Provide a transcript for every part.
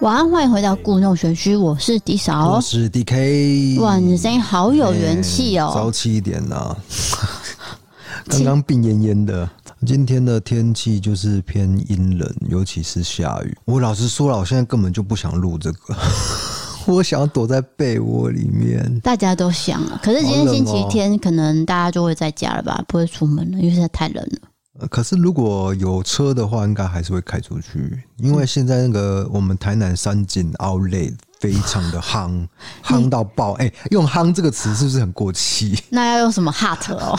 晚安，欢迎回到故弄玄虚，我是迪嫂，我是 DK。哇，你的声音好有元气哦，朝气一点呐、啊。刚刚病恹恹的，今天的天气就是偏阴冷，尤其是下雨。我老实说了，我现在根本就不想录这个，我想要躲在被窝里面。大家都想啊，可是今天星期天，可能大家就会在家了吧，不会出门了，因为现在太冷了。可是如果有车的话，应该还是会开出去，因为现在那个我们台南三井 Outlet 非常的夯，夯到爆。哎、欸，用“夯”这个词是不是很过气？那要用什么 “hot” 哦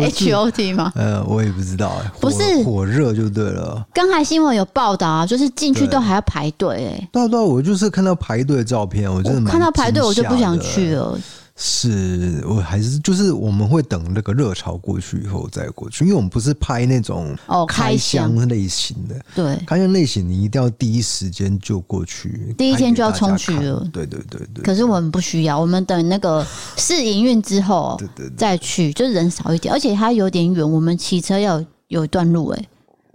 ？H O T 吗？呃，我也不知道、欸。不是火热就对了。刚才新闻有报道啊，就是进去都还要排队。哎，对对，我就是看到排队的照片，我真的看到排队我就不想去了。是我还是就是我们会等那个热潮过去以后再过去，因为我们不是拍那种哦开箱类型的，对。开箱类型你一定要第一时间就过去，第一天就要冲去了，对对对对。可是我们不需要，我们等那个试营运之后，对对再去，就是人少一点，而且它有点远，我们骑车要有一段路哎。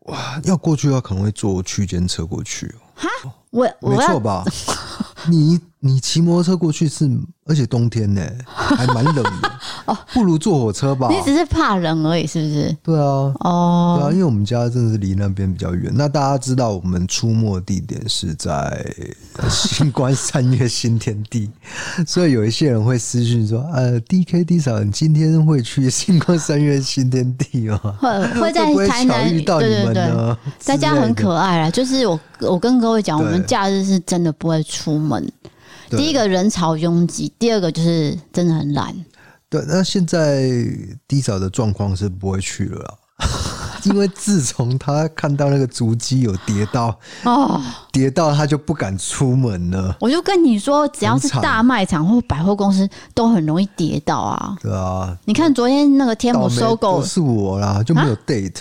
哇，要过去的话可能会坐区间车过去哈，我没错吧？你你骑摩托车过去是，而且冬天呢，还蛮冷的哦，不如坐火车吧。你只是怕冷而已，是不是？对啊，哦，对啊，因为我们家真的是离那边比较远。那大家知道我们出没地点是在新关三月新天地，所以有一些人会私讯说：“呃，D K D 嫂，你今天会去 新关三月新天地吗？会会在台南遇到你们呢？大家很可爱啊，就是我我跟各位讲，我们假日是真的不会出门。第一个人潮拥挤，第二个就是真的很懒。对，那现在 D 嫂的状况是不会去了啦，因为自从他看到那个足迹有跌到哦，跌到他就不敢出门了。我就跟你说，只要是大卖场或百货公司，都很容易跌到啊。对啊，你看昨天那个天母收购是我啦，就没有 date，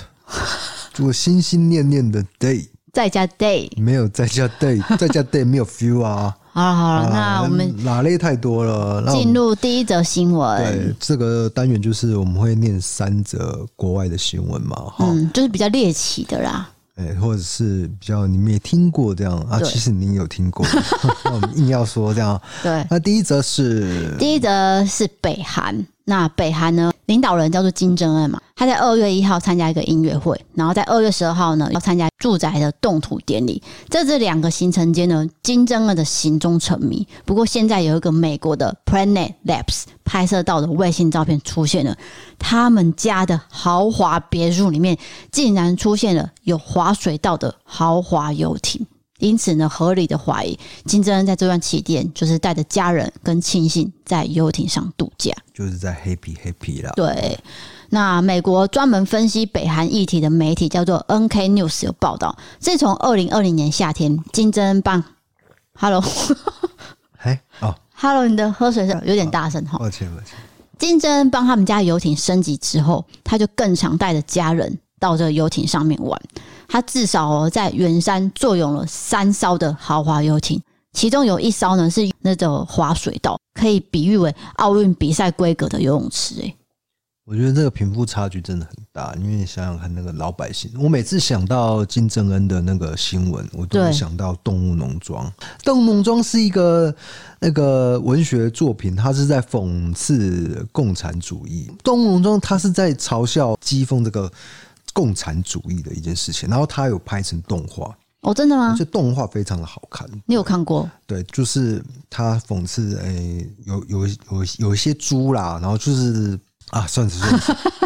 我心心念念的 date，在家 date 没有在家 date，在家 date 没有 feel 啊。好了好了，那我们哪类太多了。进入第一则新闻。对，这个单元就是我们会念三则国外的新闻嘛，嗯，就是比较猎奇的啦。哎，或者是比较你们也听过这样啊，其实你有听过，那我们硬要说这样。对，那第一则是第一则是北韩。那北韩呢，领导人叫做金正恩嘛，他在二月一号参加一个音乐会，然后在二月十二号呢要参加住宅的动土典礼。在这两个行程间呢，金正恩的行踪成谜。不过现在有一个美国的 Planet Labs 拍摄到的卫星照片出现了，他们家的豪华别墅里面竟然出现了有滑水道的豪华游艇。因此呢，合理的怀疑金正恩在这段期间就是带着家人跟亲信在游艇上度假，就是在 happy happy 啦。对，那美国专门分析北韩议题的媒体叫做 NK News 有报道，自从二零二零年夏天，金正恩帮 Hello，哎哦，Hello，你的喝水声有点大声哈，抱歉抱歉。金正恩帮他们家游艇升级之后，他就更常带着家人到这个游艇上面玩。他至少哦，在圆山坐拥了三艘的豪华游艇，其中有一艘呢是那种滑水道，可以比喻为奥运比赛规格的游泳池。哎，我觉得这个贫富差距真的很大，因为你想想看，那个老百姓，我每次想到金正恩的那个新闻，我都会想到《动物农庄》。《动物农庄》是一个那个文学作品，它是在讽刺共产主义。《动物农庄》它是在嘲笑讥讽这个。共产主义的一件事情，然后他有拍成动画哦，真的吗？这动画非常的好看，你有看过？对，就是他讽刺，诶、欸，有有有有一些猪啦，然后就是啊，算了算了，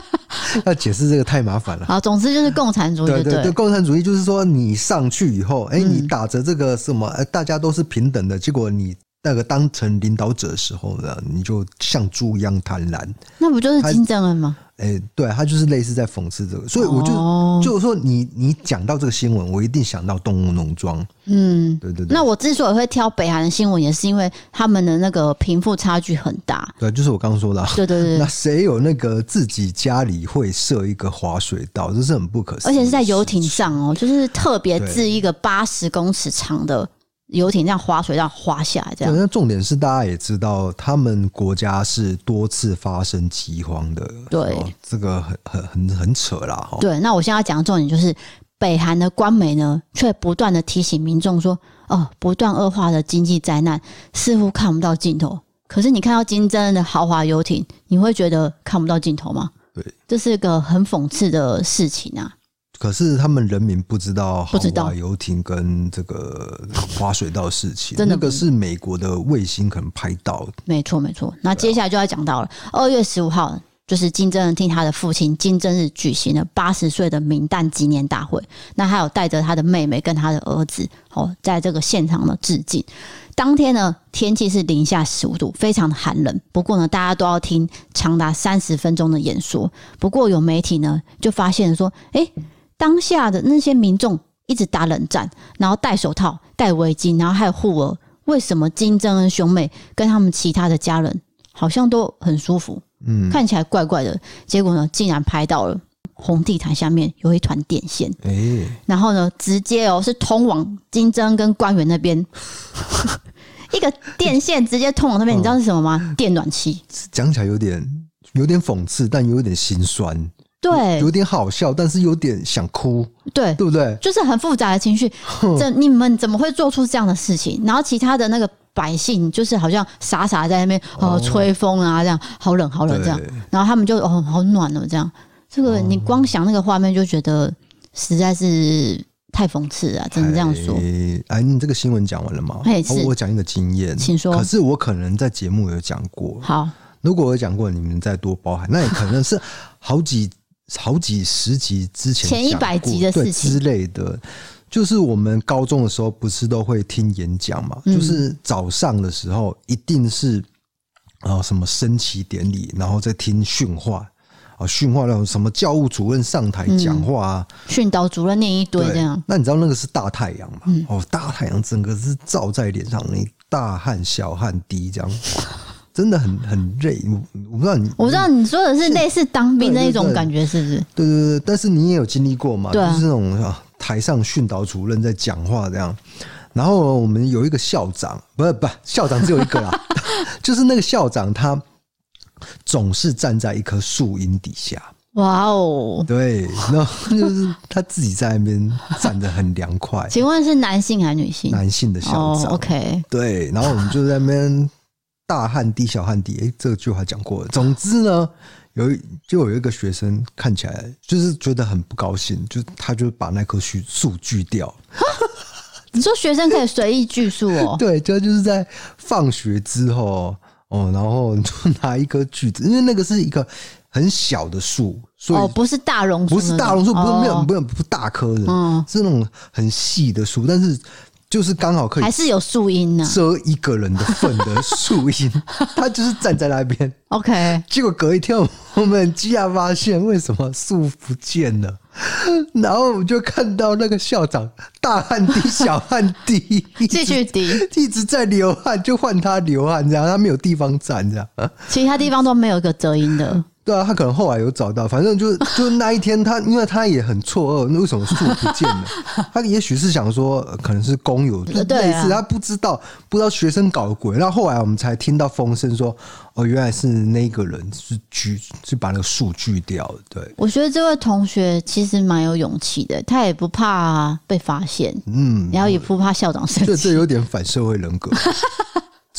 要解释这个太麻烦了。啊，总之就是共产主义对，对对对，共产主义就是说你上去以后，哎、欸，你打着这个什么，哎，大家都是平等的，结果你那个当成领导者的时候呢，你就像猪一样贪婪，那不就是金正恩吗？哎、欸，对，他就是类似在讽刺这个，所以我就、oh. 就是说你，你你讲到这个新闻，我一定想到动物农庄。嗯，对对对。那我之所以会挑北韩的新闻，也是因为他们的那个贫富差距很大。对，就是我刚刚说的。对对对。那谁有那个自己家里会设一个滑水道，这是很不可思议，而且是在游艇上哦，就是特别制一个八十公尺长的游艇这样划水，这样划下来，这样。那重点是大家也知道，他们国家是多次发生饥荒的。对，这个很很很很扯啦。哈。对，那我现在要讲的重点就是，北韩的官媒呢，却不断的提醒民众说，哦，不断恶化的经济灾难似乎看不到尽头。可是你看到金正恩的豪华游艇，你会觉得看不到尽头吗？对，这是个很讽刺的事情啊。可是他们人民不知道豪华游艇跟这个 滑水道事情，真的那个是美国的卫星可能拍到的。没错，没错。那接下来就要讲到了二月十五号，就是金正恩替他的父亲金正日举行了八十岁的明旦纪念大会。那还有带着他的妹妹跟他的儿子，哦，在这个现场的致敬。当天呢，天气是零下十五度，非常的寒冷。不过呢，大家都要听长达三十分钟的演说。不过有媒体呢，就发现说，哎。当下的那些民众一直打冷战，然后戴手套、戴围巾，然后还有护额。为什么金正恩兄妹跟他们其他的家人好像都很舒服？嗯，看起来怪怪的。结果呢，竟然拍到了红地毯下面有一团电线，欸、然后呢，直接哦是通往金正恩跟官员那边，一个电线直接通往那边。你知道是什么吗？嗯、电暖气。讲起来有点有点讽刺，但有点心酸。对，有点好笑，但是有点想哭，对，对不对？就是很复杂的情绪。这你们怎么会做出这样的事情？然后其他的那个百姓，就是好像傻傻在那边哦吹风啊，这样好冷好冷这样。然后他们就哦好暖哦这样。这个你光想那个画面就觉得实在是太讽刺了，只能这样说。哎，你这个新闻讲完了吗？哎，我讲一个经验，请说。可是我可能在节目有讲过。好，如果我讲过，你们再多包涵，那也可能是好几。好几十集之前，前一百集的事情之类的，就是我们高中的时候不是都会听演讲嘛？嗯、就是早上的时候一定是啊什么升旗典礼，然后再听训话啊训话那种什么教务主任上台讲话啊，训导主任念一堆这样。那你知道那个是大太阳嘛？嗯、哦，大太阳整个是照在脸上，你大汗小汗滴这样。真的很很累，我我不知道你，我知道你说的是类似当兵那一种感觉，是不是？对对对，但是你也有经历过嘛？对啊，就是那种台上训导主任在讲话这样，然后我们有一个校长，不是不是校长只有一个啦，就是那个校长他总是站在一棵树荫底下。哇哦！对，然后就是他自己在那边站得很凉快。请问是男性还是女性？男性的校长。Oh, OK。对，然后我们就在那边。大汗滴小汗滴，哎、欸，这句话讲过了。总之呢，有就有一个学生看起来就是觉得很不高兴，就他就把那棵树树锯掉。你说学生可以随意锯树哦？对，就就是在放学之后哦，然后就拿一棵锯子，因为那个是一个很小的树，所以哦，不是大榕树，不是大榕树，不是没有不是不大棵的，嗯，是那种很细的树，但是。就是刚好可以，还是有树荫呢，遮一个人的份的树荫，他就是站在那边。OK，结果隔一天，我们很惊讶发现为什么树不见了，然后我们就看到那个校长大汗滴小汗滴，继续滴，一直在流汗，就换他流汗，这样他没有地方站，这样，其他地方都没有一个遮阴的。对啊，他可能后来有找到，反正就 就那一天他，他因为他也很错愕，那为什么树不见了？他也许是想说，可能是工友类似，他不知道不知道学生搞鬼，然后后来我们才听到风声说，哦，原来是那个人是锯，是把那个树锯掉的。对，我觉得这位同学其实蛮有勇气的，他也不怕被发现，嗯，然后也不怕校长生气，这这有点反社会人格。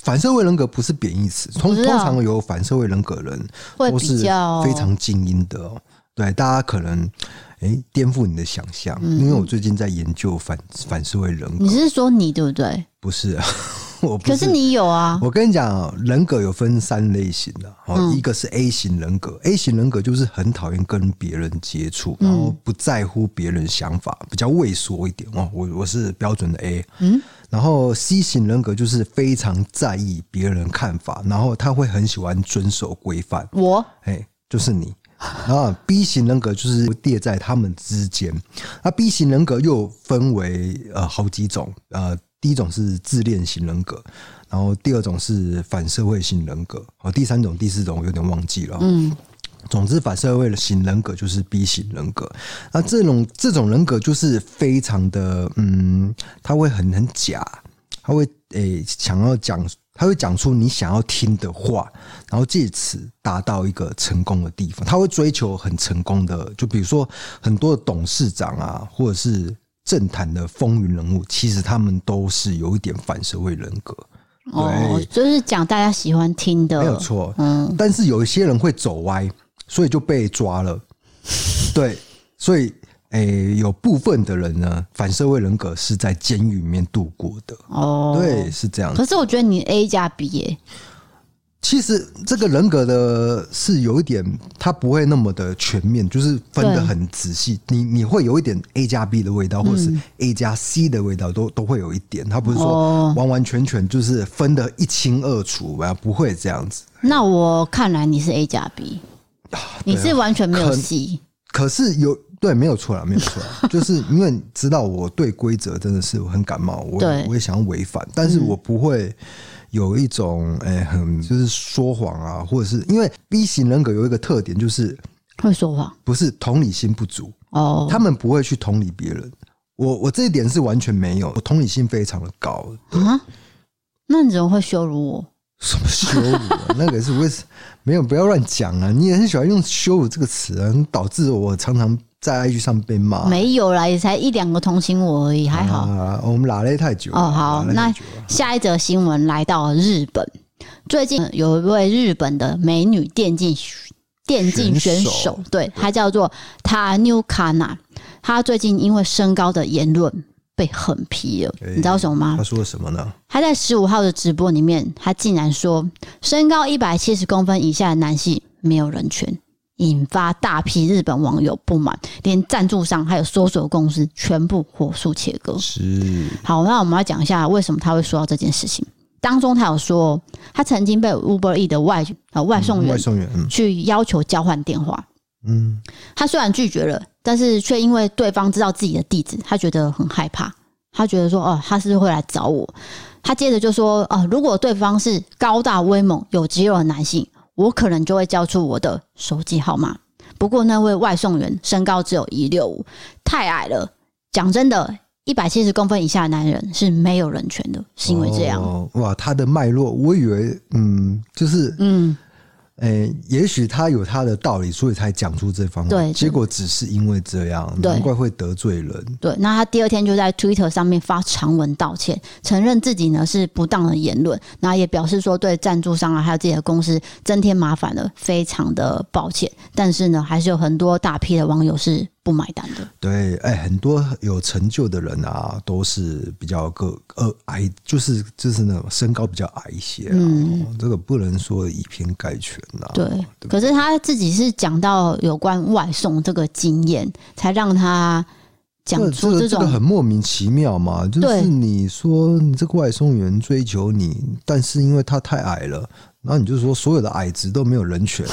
反社会人格不是贬义词，通通常有反社会人格的人都是非常精英的哦。对，大家可能诶颠覆你的想象，因为我最近在研究反反社会人格。你是说你对不对？不是，啊我不是。可是你有啊。我跟你讲，人格有分三类型的，哦，一个是 A 型人格，A 型人格就是很讨厌跟别人接触，然后不在乎别人想法，比较畏缩一点哦。我我是标准的 A，嗯。然后 C 型人格就是非常在意别人看法，然后他会很喜欢遵守规范。我哎，就是你。然后 B 型人格就是列在他们之间。那 B 型人格又分为呃好几种，呃，第一种是自恋型人格，然后第二种是反社会型人格，哦，第三种、第四种我有点忘记了。嗯。总之，反社会型人格就是 B 型人格。那这种这种人格就是非常的，嗯，他会很很假，他会诶、欸、想要讲，他会讲出你想要听的话，然后借此达到一个成功的地方。他会追求很成功的，就比如说很多的董事长啊，或者是政坛的风云人物，其实他们都是有一点反社会人格。哦，就是讲大家喜欢听的，没有错。嗯，但是有一些人会走歪，所以就被抓了。对，所以。诶、欸，有部分的人呢，反社会人格是在监狱里面度过的。哦，对，是这样。可是我觉得你 A 加 B 耶，其实这个人格的是有一点，它不会那么的全面，就是分得很仔细。你你会有一点 A 加 B 的味道，或者是 A 加 C 的味道，都都会有一点。它不是说完完全全就是分得一清二楚吧？不会这样子。那我看来你是 A 加 B，你是完全没有 C，可是有。对，没有错啦，没有错啦，就是因为知道我对规则真的是很感冒，我我也想要违反，但是我不会有一种诶、欸，很就是说谎啊，或者是因为 B 型人格有一个特点，就是会说谎，不是同理心不足哦，他们不会去同理别人，我我这一点是完全没有，我同理心非常的高啊，那你怎么会羞辱我？什么羞辱啊？那个是为什么？没有，不要乱讲啊！你也很喜欢用羞辱这个词啊，导致我常常。在 IG 上被骂，没有啦，也才一两个同情我而已，还好。啊、我们拉了太久哦。好，那下一则新闻来到日本，最近有一位日本的美女电竞电竞选手，对，她叫做塔纽卡娜。她最近因为身高的言论被狠批了，你知道什么吗？她说了什么呢？她在十五号的直播里面，她竟然说身高一百七十公分以下的男性没有人权。引发大批日本网友不满，连赞助商还有搜索公司全部火速切割。是好，那我们要讲一下为什么他会说到这件事情。当中他有说，他曾经被 Uber E 的外呃外送员外送员去要求交换电话。嗯，他虽然拒绝了，但是却因为对方知道自己的地址，他觉得很害怕。他觉得说，哦，他是会来找我。他接着就说，哦，如果对方是高大威猛、有肌肉的男性。我可能就会交出我的手机号码。不过那位外送员身高只有一六五，太矮了。讲真的，一百七十公分以下的男人是没有人权的，是因为这样。哦、哇，他的脉络，我以为，嗯，就是，嗯。诶、欸，也许他有他的道理，所以才讲出这方面。对，结果只是因为这样，难怪会得罪人。对，那他第二天就在 Twitter 上面发长文道歉，承认自己呢是不当的言论，那也表示说对赞助商啊，还有自己的公司增添麻烦了，非常的抱歉。但是呢，还是有很多大批的网友是。不买单的，对，哎，很多有成就的人啊，都是比较个呃矮，就是就是那种身高比较矮一些，嗯，这个不能说以偏概全呐。对，对可是他自己是讲到有关外送这个经验，才让他讲出这种这个很莫名其妙嘛。就是你说你这个外送员追求你，但是因为他太矮了，然后你就说所有的矮子都没有人权。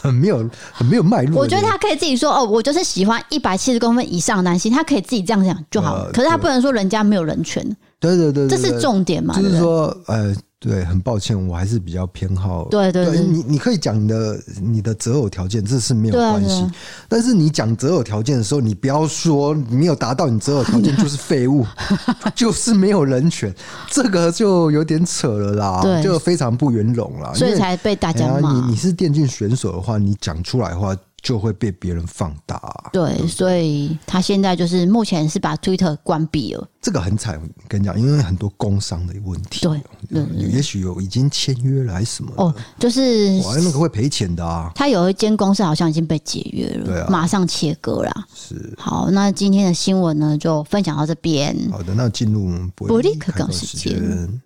很没有，很没有脉络。我觉得他可以自己说哦，我就是喜欢一百七十公分以上的男性，他可以自己这样讲就好了。呃、可是他不能说人家没有人权。对对对，对，这是重点嘛？就是说，呃。对，很抱歉，我还是比较偏好。对对对，对，你你可以讲你的你的择偶条件，这是没有关系。但是你讲择偶条件的时候，你不要说你没有达到你择偶条件就是废物，就是没有人权，这个就有点扯了啦，就非常不圆融了，所以才被大家骂。你你是电竞选手的话，你讲出来的话。就会被别人放大，对，对，对，所以他现在就是目前是把 Twitter 关闭了。这个很惨，跟你讲，因为很多工商的问题，对，对，也许有已经签约了还是什么？哦，就是哇，那个会赔钱的啊。他有一间公司好像已经被解约了，对啊，马上切割了。是，好，那今天的新闻呢，就分享到这边。好的，那进入伯利克港时间。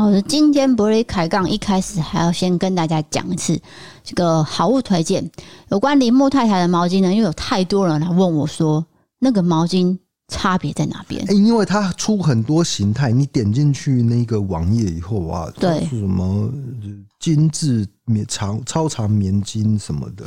好的，今天伯利开杠一开始还要先跟大家讲一次这个好物推荐，有关铃木太太的毛巾呢，因为有太多人来问我说，那个毛巾差别在哪边？欸，因为它出很多形态，你点进去那个网页以后啊，对，什么精致棉长超长棉巾什么的，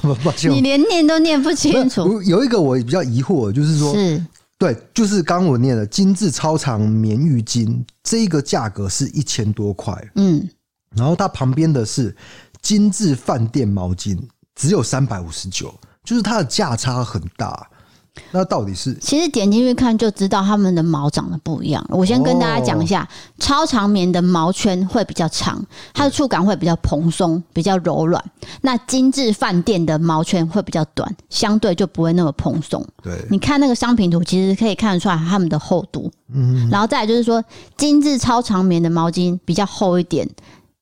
你连念都念不清楚。有一个我比较疑惑，就是说，是对，就是刚刚我念的精致超长棉浴巾，这个价格是一千多块。嗯，然后它旁边的是精致饭店毛巾，只有三百五十九，就是它的价差很大。那到底是？其实点进去看就知道它们的毛长得不一样。我先跟大家讲一下，哦、超长棉的毛圈会比较长，它的触感会比较蓬松，比较柔软。那精致饭店的毛圈会比较短，相对就不会那么蓬松。对，你看那个商品图，其实可以看得出来它们的厚度。嗯，然后再来就是说，精致超长棉的毛巾比较厚一点。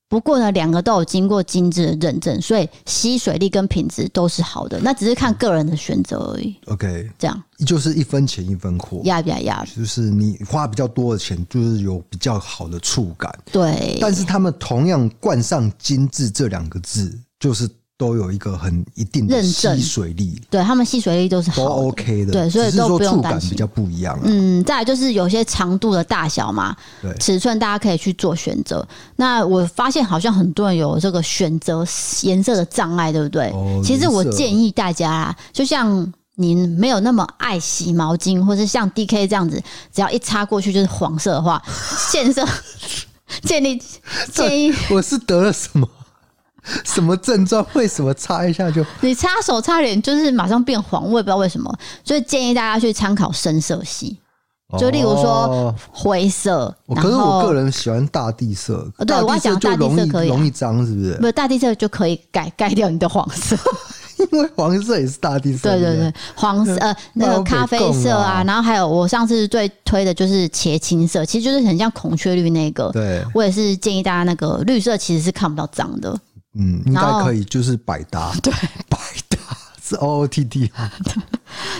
不过呢，两个都有经过精致的认证，所以吸水力跟品质都是好的。那只是看个人的选择而已。OK，这样就是一分钱一分货，压压压！就是你花比较多的钱，就是有比较好的触感。对，但是他们同样冠上“精致”这两个字，就是。都有一个很一定的吸水力，对他们吸水力都是好都 OK 的，对，所以都不用担心。比较不一样，嗯，再来就是有些长度的大小嘛，对，尺寸大家可以去做选择。那我发现好像很多人有这个选择颜色的障碍，对不对？哦，其实我建议大家啦，就像您没有那么爱洗毛巾，或是像 DK 这样子，只要一擦过去就是黄色的话，现色建立建议我是得了什么？什么症状？为什么擦一下就？你擦手擦脸就是马上变黄，我也不知道为什么。所以建议大家去参考深色系，就例如说灰色。可是我个人喜欢大地色。对，我要讲大地色可以容易脏，是不是？不是大地色就可以改改掉你的黄色，因为黄色也是大地色。对对对，黄色呃那个咖啡色啊，然后还有我上次最推的就是茄青色，其实就是很像孔雀绿那个。对，我也是建议大家那个绿色其实是看不到脏的。嗯，应该可以，就是百搭。对，百搭是 O O T T。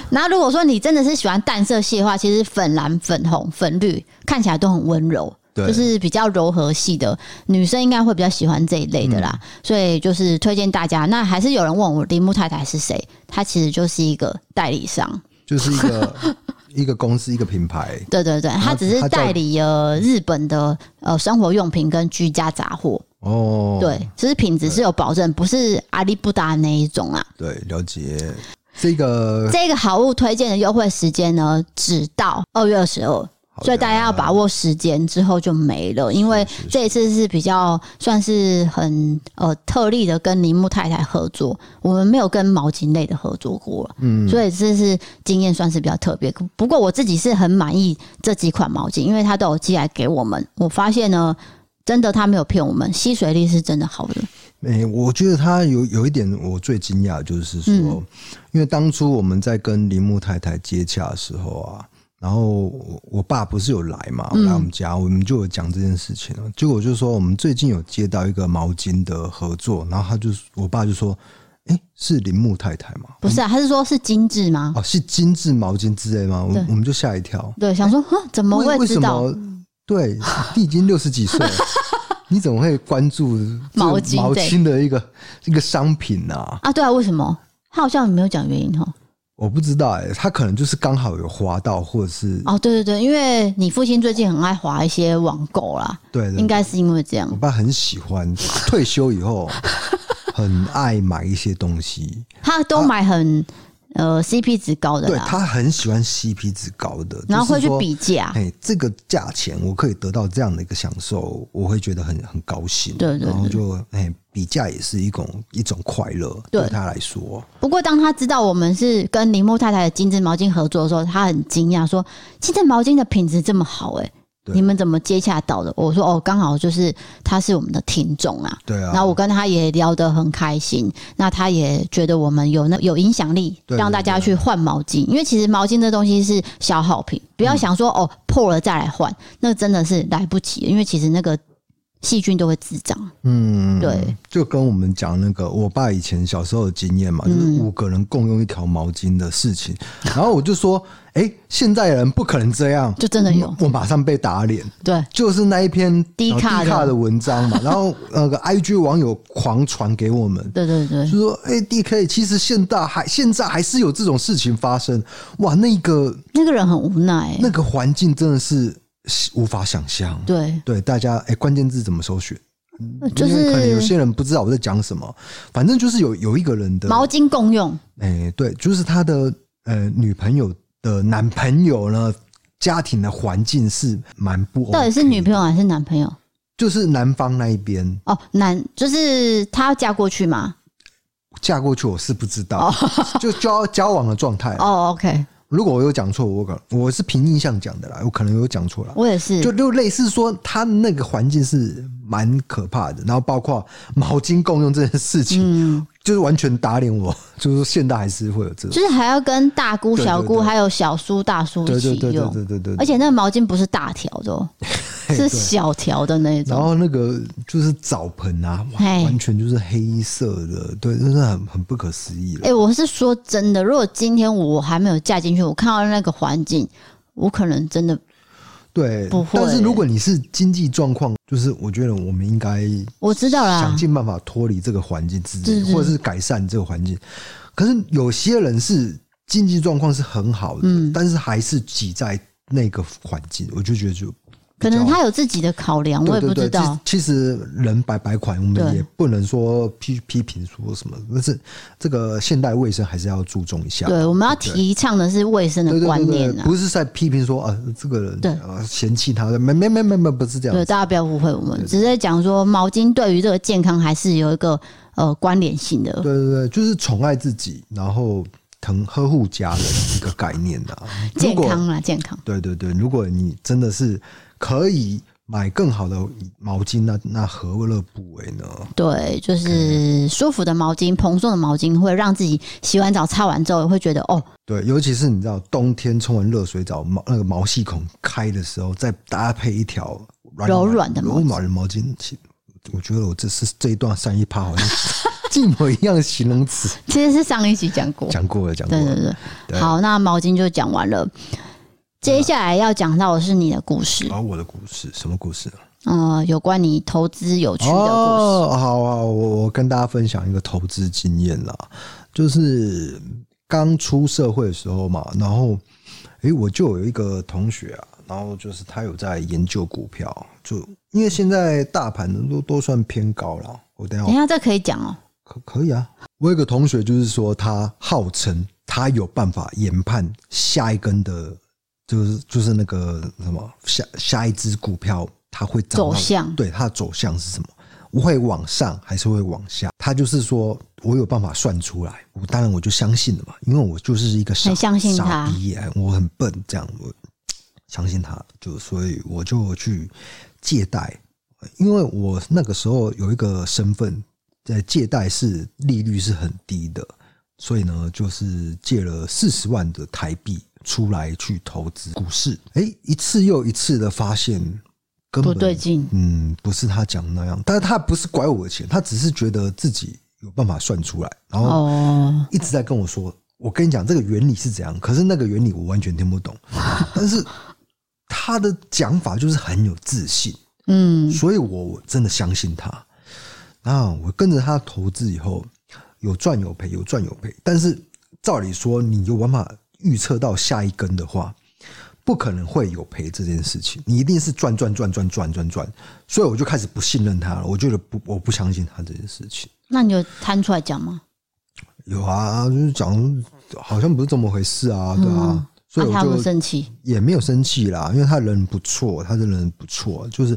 那如果说你真的是喜欢淡色系的话，其实粉蓝、粉红、粉绿看起来都很温柔，对，就是比较柔和系的女生应该会比较喜欢这一类的啦。嗯、所以就是推荐大家。那还是有人问我铃木太太是谁？她其实就是一个代理商，就是一个 一个公司一个品牌。对对对，她只是代理了日本的呃生活用品跟居家杂货。哦，对，其实品质是有保证，不是阿里不达那一种啊。对，了解这个这个好物推荐的优惠时间呢，只到二月二十二，所以大家要把握时间，之后就没了。因为这一次是比较算是很呃特例的，跟铃木太太合作，我们没有跟毛巾类的合作过，嗯，所以这是经验算是比较特别。不过我自己是很满意这几款毛巾，因为它都有寄来给我们，我发现呢。真的，他没有骗我们，吸水力是真的好的。欸，我觉得他有有一点我最惊讶，就是说，嗯，因为当初我们在跟铃木太太接洽的时候啊，然后我爸不是有来嘛，来我们家，我们就有讲这件事情。结果就是说，我们最近有接到一个毛巾的合作，然后他就我爸就说：“欸，是铃木太太吗？”不是啊，他是说是精致吗？哦，是精致毛巾之类吗？我我们就吓一跳，对，想说，怎么会知道？对，你已经六十几岁了，你怎么会关注毛巾毛巾的一个一个商品呢？啊？啊，对啊，为什么？他好像没有讲原因哈。我不知道哎、欸，他可能就是刚好有滑到，或者是哦，对对对，因为你父亲最近很爱滑一些网购啦，对，应该是因为这样。我爸很喜欢，退休以后很爱买一些东西，他都买很。呃，CP 值高的，对，他很喜欢 CP 值高的，然后会去比价，哎，这个价钱我可以得到这样的一个享受，我会觉得很很高兴，对，对对，然后就哎，比价也是一种一种快乐，对他来说。不过当他知道我们是跟铃木太太的精致毛巾合作的时候，他很惊讶，说精致毛巾的品质这么好，哎。你们怎么接洽到的？我说哦，刚好就是他是我们的听众啊。对啊。然后我跟他也聊得很开心，那他也觉得我们有那有影响力，让大家去换毛巾。因为其实毛巾这东西是消耗品，不要想说哦破了再来换，那真的是来不及。因为其实那个。细菌都会滋长，嗯，对，就跟我们讲那个我爸以前小时候的经验嘛，就是五个人共用一条毛巾的事情。然后我就说，哎、欸，现在人不可能这样，就真的有，我马上被打脸。对，就是那一篇低卡的。文章嘛，然后 那个 IG 网友狂传给我们，对对对，就说，哎、欸、，DK，其实现在还现在还是有这种事情发生，哇，那个那个人很无奈，那个环境真的是。无法想象，对。对，大家哎，关键字怎么搜寻？就是可能有些人不知道我在讲什么，反正就是有有一个人的毛巾共用，哎，对，就是他的呃女朋友的男朋友呢，家庭的环境是蛮不 OK，到底是女朋友还是男朋友？就是男方那一边哦，男就是他要嫁过去吗？嫁过去我是不知道，哦、就交交往的状态哦。OK，如果我有讲错，我可我是凭印象讲的啦，我可能有讲错了。我也是，就就类似说，他那个环境是蛮可怕的，然后包括毛巾共用这件事情。嗯就是完全打脸我，就是说现在还是会有这种，就是还要跟大姑、小姑还有小叔、大叔一起用，对对对对对，而且那个毛巾不是大条的，喔，是小条的那种。然后那个就是澡盆啊，完全就是黑色的，对，真的很很不可思议。哎，欸，我是说真的，如果今天我还没有嫁进去，我看到那个环境，我可能真的。对，不会。但是如果你是经济状况，就是我觉得我们应该我知道啦，想尽办法脱离这个环境自己，或者是改善这个环境。可是有些人是经济状况是很好的，嗯，但是还是挤在那个环境，我就觉得就。可能他有自己的考量，我也不知道。其实人百百款，我们也不能说批批评说什么。但是这个现代卫生还是要注重一下。对，我们要提倡的是卫生的观念啊，不是在批评说啊，这个人对啊嫌弃他，没没没没没不是这样。对，大家不要误会我们，只是在讲说毛巾对于这个健康还是有一个呃关联性的。对对对，就是宠爱自己，然后疼呵护家人一个概念啊。健康啊，健康。对对对，如果你真的是。可以买更好的毛巾，那那何乐不为呢？对，就是舒服的毛巾，蓬松的毛巾，会让自己洗完澡擦完之后会觉得哦。对，尤其是你知道冬天冲完热水澡，毛那个毛细孔开的时候，再搭配一条柔软的柔软的毛巾，我觉得我这是这一段上一趴好像一模一样的形容词。其实是上一集讲过，讲过了，讲过了。对对对，对好，那毛巾就讲完了。接下来要讲到的是你的故事。哦，我的故事，什么故事呢？呃，有关你投资有趣的故事。哦，好啊，我我跟大家分享一个投资经验啦，就是刚出社会的时候嘛，然后，诶，我就有一个同学啊，然后就是他有在研究股票，就因为现在大盘都都算偏高了。我等下，等下这可以讲哦，可可以啊。我有一个同学就是说，他号称他有办法研判下一根的。就是就是那个什么下下一只股票它会走向，对它的走向是什么？会往上还是会往下？他就是说我有办法算出来，我当然我就相信了嘛，因为我就是一个傻相信傻逼，我很笨，这样我相信他，就所以我就去借贷，因为我那个时候有一个身份在借贷是利率是很低的，所以呢就是借了四十万的台币。出来去投资股市，哎、欸，一次又一次的发现根本不对劲，嗯，不是他讲的那样，但是他不是拐我的钱，他只是觉得自己有办法算出来，然后一直在跟我说，我跟你讲这个原理是怎样，可是那个原理我完全听不懂，但是他的讲法就是很有自信，嗯，所以我真的相信他，那我跟着他投资以后，有赚有赔，有赚有赔，但是照理说你有办法。预测到下一根的话，不可能会有赔这件事情，你一定是赚赚赚赚赚赚赚，所以我就开始不信任他了。我觉得不，我不相信他这件事情。那你有摊出来讲吗？有啊，就是讲好像不是这么回事啊，对啊。所以我就生气，也没有生气啦，因为他人不错，他的人不错，就是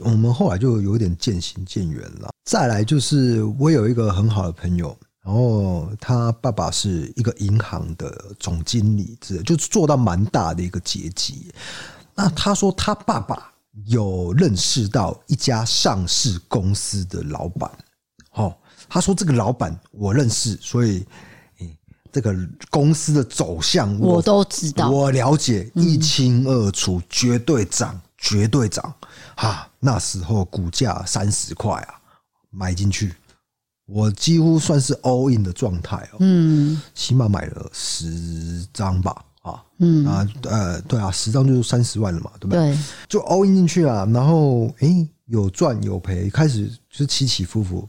我们后来就有点渐行渐远了。再来就是我有一个很好的朋友。然后他爸爸是一个银行的总经理，这就做到蛮大的一个阶级。那他说他爸爸有认识到一家上市公司的老板，哦，他说这个老板我认识，所以这个公司的走向我，我都知道，我了解一清二楚，绝对涨，绝对涨。哈，那时候股价三十块啊，买进去。我几乎算是 all in 的状态哦，嗯，起码买了十张吧，啊，嗯。啊，呃，对啊，十张就是三十万了嘛，对不对？对，就 all in 进去啊，然后诶，有赚有赔，开始就是起起伏伏，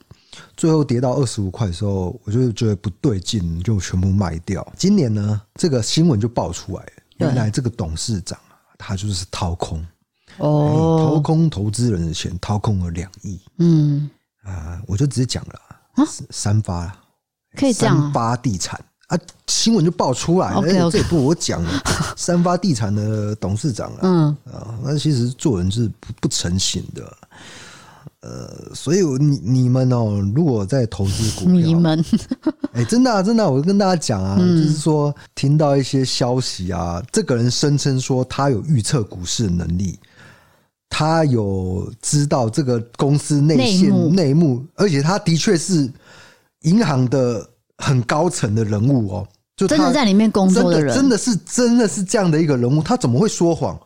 最后跌到二十五块的时候，我就觉得不对劲，就全部卖掉。今年呢，这个新闻就爆出来，原来这个董事长啊他就是掏空，哦，掏空投资人的钱，掏空了两亿，嗯。啊，我就直接讲了。三发了，可以这样。三八地产。啊，新闻就爆出来了，Okay, okay. 这也不我讲的，三八地产的董事长啊，嗯。啊，那其实做人是不不诚信的。呃，所以你你们哦，如果在投资股票，你们，哎，真的啊，真的啊，我跟大家讲啊，嗯、就是说听到一些消息啊，这个人声称说他有预测股市的能力，他有知道这个公司内线内幕，而且他的确是银行的很高层的人物哦，就真的在里面工作的人，真的是真的是这样的一个人物，他怎么会说谎？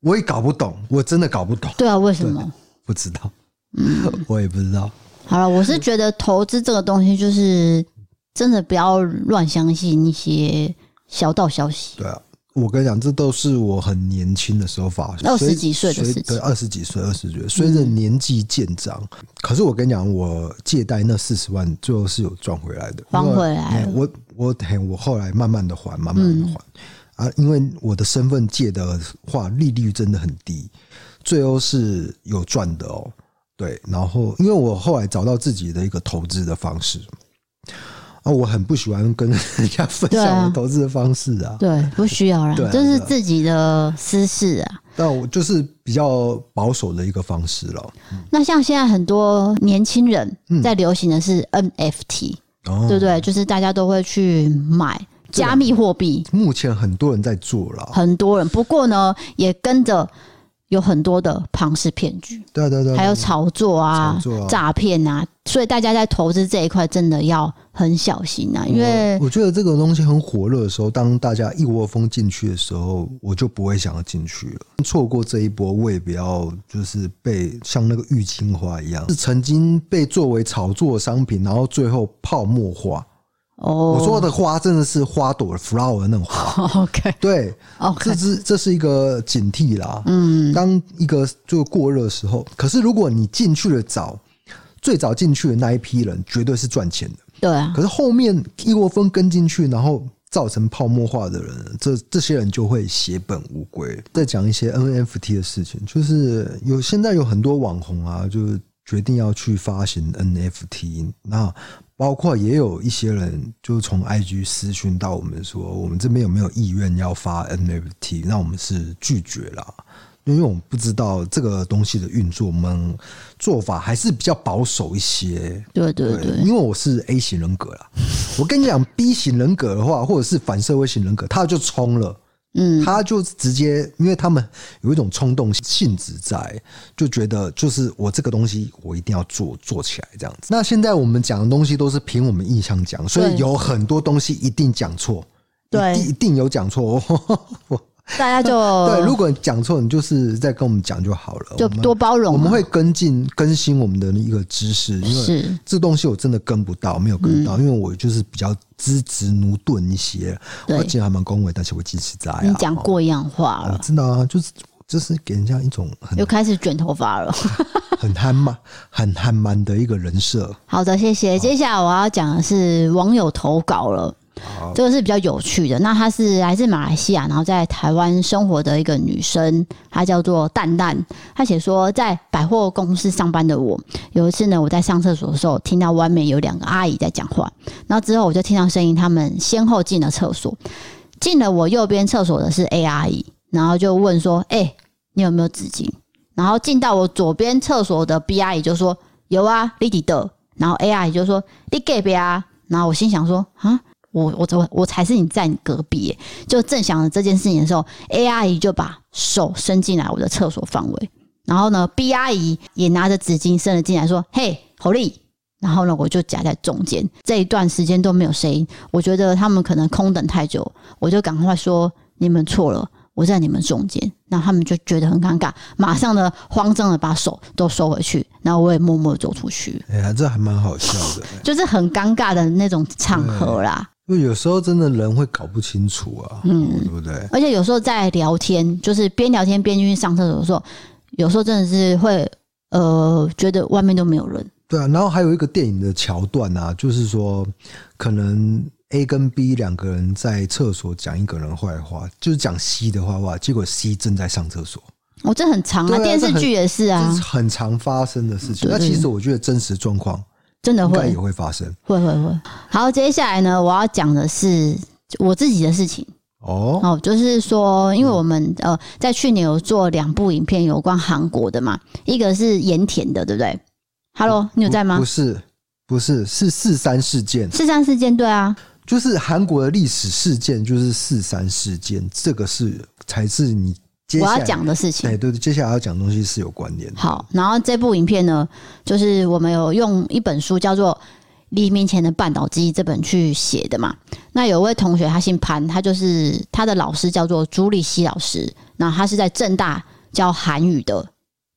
我也搞不懂，我真的搞不懂。对啊，为什么？不知道。嗯，我也不知道。好了，我是觉得投资这个东西，就是真的不要乱相信一些小道消息。对啊，我跟你讲，这都是我很年轻的时候发生，二十几岁的事情。对，二十几岁，二十几岁，随着年纪渐长，嗯、可是我跟你讲，我借贷那四十万，最后是有赚回来的，还回来。我我我后来慢慢的还，慢慢的还、嗯、啊，因为我的身份借的话，利率真的很低，最后是有赚的哦。对，然后因为我后来找到自己的一个投资的方式啊，我很不喜欢跟人家分享我投资的方式啊。对，不需要啦，这、啊、是自己的私事啊。但我就是比较保守的一个方式了。那像现在很多年轻人在流行的是 NFT，、嗯、对不对？就是大家都会去买加密货币。目前很多人在做了，很多人。不过呢，也跟着。有很多的庞氏骗局，对对对，还有炒作啊、诈骗啊，所以大家在投资这一块真的要很小心啊。因为我觉得这个东西很火热的时候，当大家一窝蜂进去的时候，我就不会想要进去了。错过这一波，我也不要就是被像那个郁金花一样，是曾经被作为炒作商品，然后最后泡沫化。哦，我说的花真的是花朵 flower 那种花。OK，对，OK，这是这是一个警惕啦。嗯，当一个就过热的时候，可是如果你进去的早，最早进去的那一批人绝对是赚钱的。对啊，可是后面一窝蜂跟进去，然后造成泡沫化的人，这这些人就会血本无归。再讲一些 NFT 的事情，就是有现在有很多网红啊，就决定要去发行 NFT，那。包括也有一些人就从 IG 私讯到我们说，我们这边有没有意愿要发 NFT？那我们是拒绝了，因为我们不知道这个东西的运作，我们做法还是比较保守一些。对对对，因为我是 A 型人格啦，我跟你讲 B 型人格的话，或者是反社会型人格，他就冲了。嗯，他就直接，因为他们有一种冲动性质在，就觉得就是我这个东西我一定要做做起来这样子。那现在我们讲的东西都是凭我们印象讲，所以有很多东西一定讲错，对，一定有讲错。大家就 对，如果讲错，你就是再跟我们讲就好了，就多包容。我们会跟进更新我们的一个知识，因为这东西我真的跟不到，没有跟到，因为我就是比较资质駑钝一些。我今天还蛮恭维，但是我坚持在。你讲过一样话了，真的啊，就是就是给人家一种很又开始卷头发了，很憨嘛，很憨蛮的一个人设。好的，谢谢。接下来我要讲的是网友投稿了。这个是比较有趣的。那她是来自马来西亚，然后在台湾生活的一个女生，她叫做蛋蛋。她写说，在百货公司上班的我，有一次呢，我在上厕所的时候，听到外面有两个阿姨在讲话。然后之后我就听到声音，他们先后进了厕所。进了我右边厕所的是 A 阿姨，然后就问说：“哎，你有没有纸巾？”然后进到我左边厕所的 B 阿姨就说：“有啊，你记得。”然后 A 阿姨就说：“你给别啊。”然后我心想说：“啊。”我我我我才是你在你隔壁，就正想着这件事情的时候，A 阿姨就把手伸进来我的厕所范围，然后呢，B 阿姨也拿着纸巾伸了进来，说：“嘿，侯丽。”然后呢，我就夹在中间，这一段时间都没有声音。我觉得他们可能空等太久，我就赶快说：“你们错了，我在你们中间。”那他们就觉得很尴尬，马上呢，慌张的把手都收回去，然后我也默默走出去。哎呀，这还蛮好笑的，就是很尴尬的那种场合啦。因为有时候真的人会搞不清楚啊，嗯，对不对？而且有时候在聊天，就是边聊天边进去上厕所的时候，有时候真的是会呃觉得外面都没有人。对啊，然后还有一个电影的桥段啊，就是说可能 A 跟 B 两个人在厕所讲一个人坏话，就是讲 C 的坏话，结果 C 正在上厕所。哦，这很长啊，啊电视剧也是啊，很常发生的事情。那其实我觉得真实状况。真的会也会发生，会会会。好，接下来呢，我要讲的是我自己的事情。哦哦，就是说，因为我们呃在去年有做两部影片有关韩国的嘛，一个是盐田的，对不对？Hello，你有在吗？不是，不是，是四三事件。四三事件，对啊，就是韩国的历史事件，就是四三事件，这个是才是你。我要讲的事情，对对，接下来要讲东西是有关联的。好，然后这部影片呢，就是我们有用一本书叫做《黎明前的半岛记忆》这本去写的嘛。那有位同学，他姓潘，他就是他的老师叫做朱立希老师，那他是在正大教韩语的，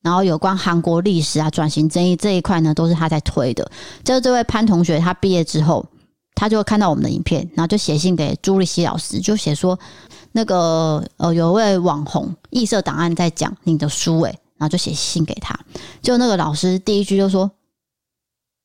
然后有关韩国历史啊、转型争议这一块呢，都是他在推的。就是这位潘同学，他毕业之后，他就看到我们的影片，然后就写信给朱立希老师，就写说。那个呃，有位网红异色档案在讲你的书诶，然后就写信给他，就那个老师第一句就说：“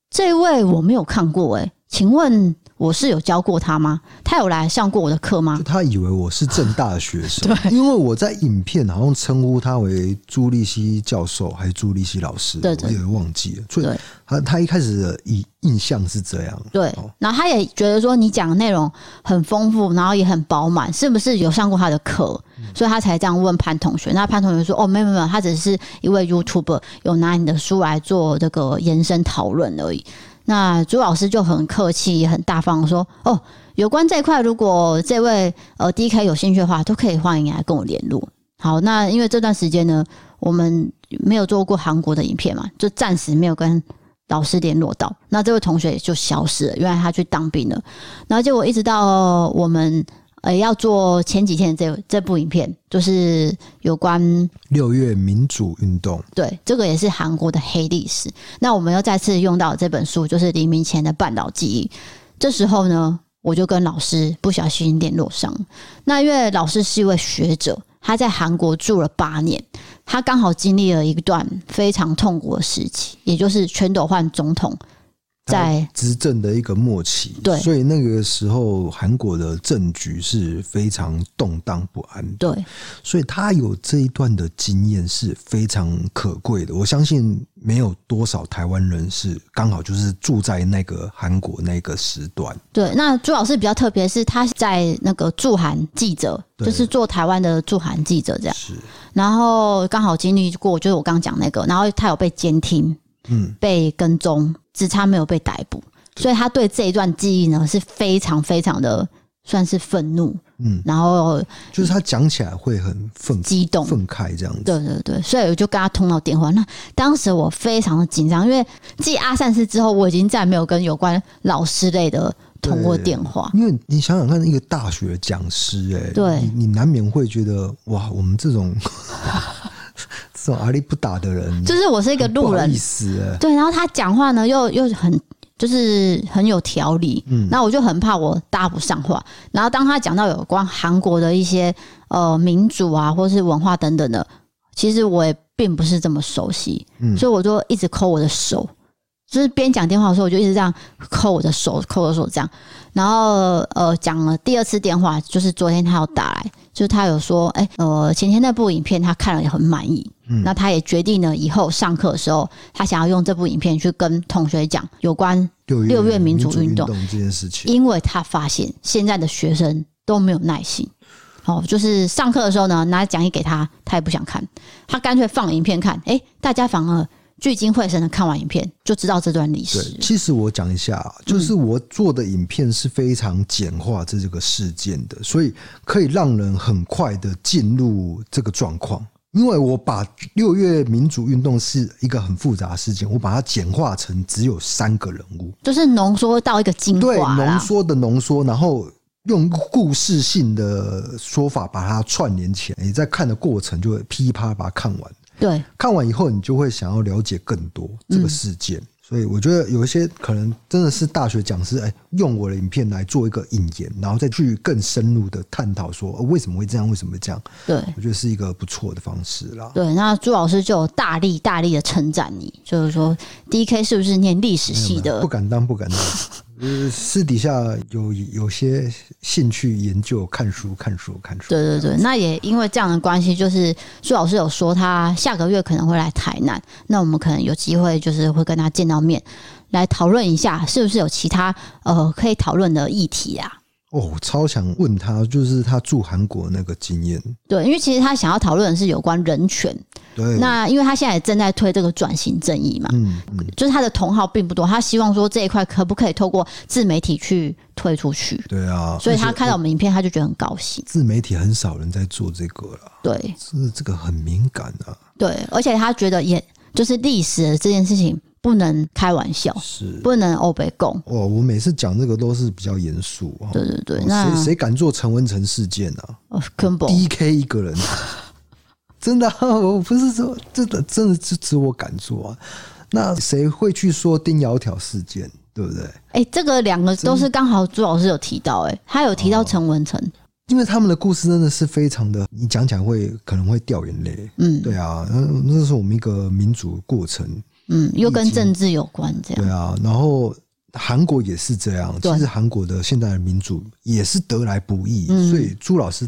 这位我没有看过诶，请问。”我是有教过他吗？他有来上过我的课吗？他以为我是正大的学生，对，因为我在影片好像称呼他为朱立熙教授还是朱立熙老师，对，对，我也忘记了。所以他他一开始的印印象是这样，对。然后他也觉得说你讲的内容很丰富，然后也很饱满，是不是有上过他的课？所以他才这样问潘同学。那潘同学说：“哦，没有没有，他只是一位 YouTuber，有拿你的书来做这个延伸讨论而已。”那朱老师就很客气，也很大方说：“哦，有关这一块，如果这位呃 DK 有兴趣的话，都可以欢迎来跟我联络。”好，那因为这段时间呢，我们没有做过韩国的影片嘛，就暂时没有跟老师联络到。那这位同学也就消失了，原来他去当兵了。然后结果一直到我们。呃，要做前几天的这这部影片，就是有关六月民主运动。对，这个也是韩国的黑历史。那我们又再次用到这本书，就是黎明前的半岛记忆。这时候呢，我就跟老师不小心联络上。那因为老师是一位学者，他在韩国住了八年，他刚好经历了一段非常痛苦的时期，也就是全斗焕总统。在执政的一个末期，对，所以那个时候韩国的政局是非常动荡不安的，对，所以他有这一段的经验是非常可贵的。我相信没有多少台湾人是刚好就是住在那个韩国那个时段。对，那朱老师比较特别，是他在那个驻韩记者，就是做台湾的驻韩记者这样，是，然后刚好经历过，就是我刚讲那个，然后他有被监听，嗯，被跟踪。只差没有被逮捕，所以他对这一段记忆呢是非常非常的算是愤怒，嗯，然后就是他讲起来会很愤激动、愤慨这样子，对对对，所以我就跟他通到电话。那当时我非常的紧张，因为继阿善师之后，我已经再没有跟有关老师类的通过电话。因为你想想看，一个大学讲师，哎，对，你你难免会觉得哇，我们这种。这种阿力不打的人，就是我是一个路人，意思对。然后他讲话呢，又又很就是很有条理，嗯。那我就很怕我搭不上话。然后当他讲到有关韩国的一些呃民主啊，或是文化等等的，其实我也并不是这么熟悉，嗯。所以我就一直抠我的手，就是边讲电话的时候，我就一直这样扣我的手，扣我的手这样。然后呃，讲了第二次电话，就是昨天他有打来。就是他有说，哎、欸，呃，前天那部影片他看了也很满意，嗯，那他也决定了以后上课的时候，他想要用这部影片去跟同学讲有关六月民主运动这件事情，因为他发现现在的学生都没有耐心，哦，就是上课的时候呢，拿讲义给他，他也不想看，他干脆放影片看，哎、欸，大家反而。聚精会神的看完影片，就知道这段历史。对，其实我讲一下，就是我做的影片是非常简化这这个事件的，所以可以让人很快的进入这个状况。因为我把六月民主运动是一个很复杂的事件，我把它简化成只有三个人物，就是浓缩到一个精华，对，浓缩的浓缩，然后用故事性的说法把它串联起来。你在看的过程就会噼啪把它看完。对，看完以后你就会想要了解更多这个事件，嗯、所以我觉得有一些可能真的是大学讲师哎，用我的影片来做一个引言，然后再去更深入的探讨说为什么会这样，为什么会这样？对，我觉得是一个不错的方式啦。对，那朱老师就大力大力的称赞你，就是说 DK 是不是念历史系的？不敢当，不敢当。呃，私底下有有些兴趣研究看书，看书，看书。对对对，那也因为这样的关系，就是苏老师有说他下个月可能会来台南，那我们可能有机会就是会跟他见到面，来讨论一下是不是有其他呃可以讨论的议题啊。哦，超想问他，就是他住韩国那个经验。对，因为其实他想要讨论的是有关人权。对。那因为他现在也正在推这个转型正义嘛，嗯嗯，就是他的同好并不多，他希望说这一块可不可以透过自媒体去推出去？对啊。所以他看到我们影片，他就觉得很高兴。自媒体很少人在做这个了。对。是这个很敏感啊。对，而且他觉得，也就是历史的这件事情。不能开玩笑，是不能欧北共。哦，我每次讲这个都是比较严肃。对对对，那谁谁敢做陈文成事件呢？哦，DK 一个人，真的，我不是说真的，真的就只我敢做啊。那谁会去说丁窈窕事件？对不对？哎，这个两个都是刚好朱老师有提到，哎，他有提到陈文成，因为他们的故事真的是非常的，你讲起来会可能会掉眼泪。嗯，对啊，那那是我们一个民主过程。嗯，又跟政治有关，这样。对啊，然后韩国也是这样。其实韩国的现代的民主也是得来不易，嗯、所以朱老师，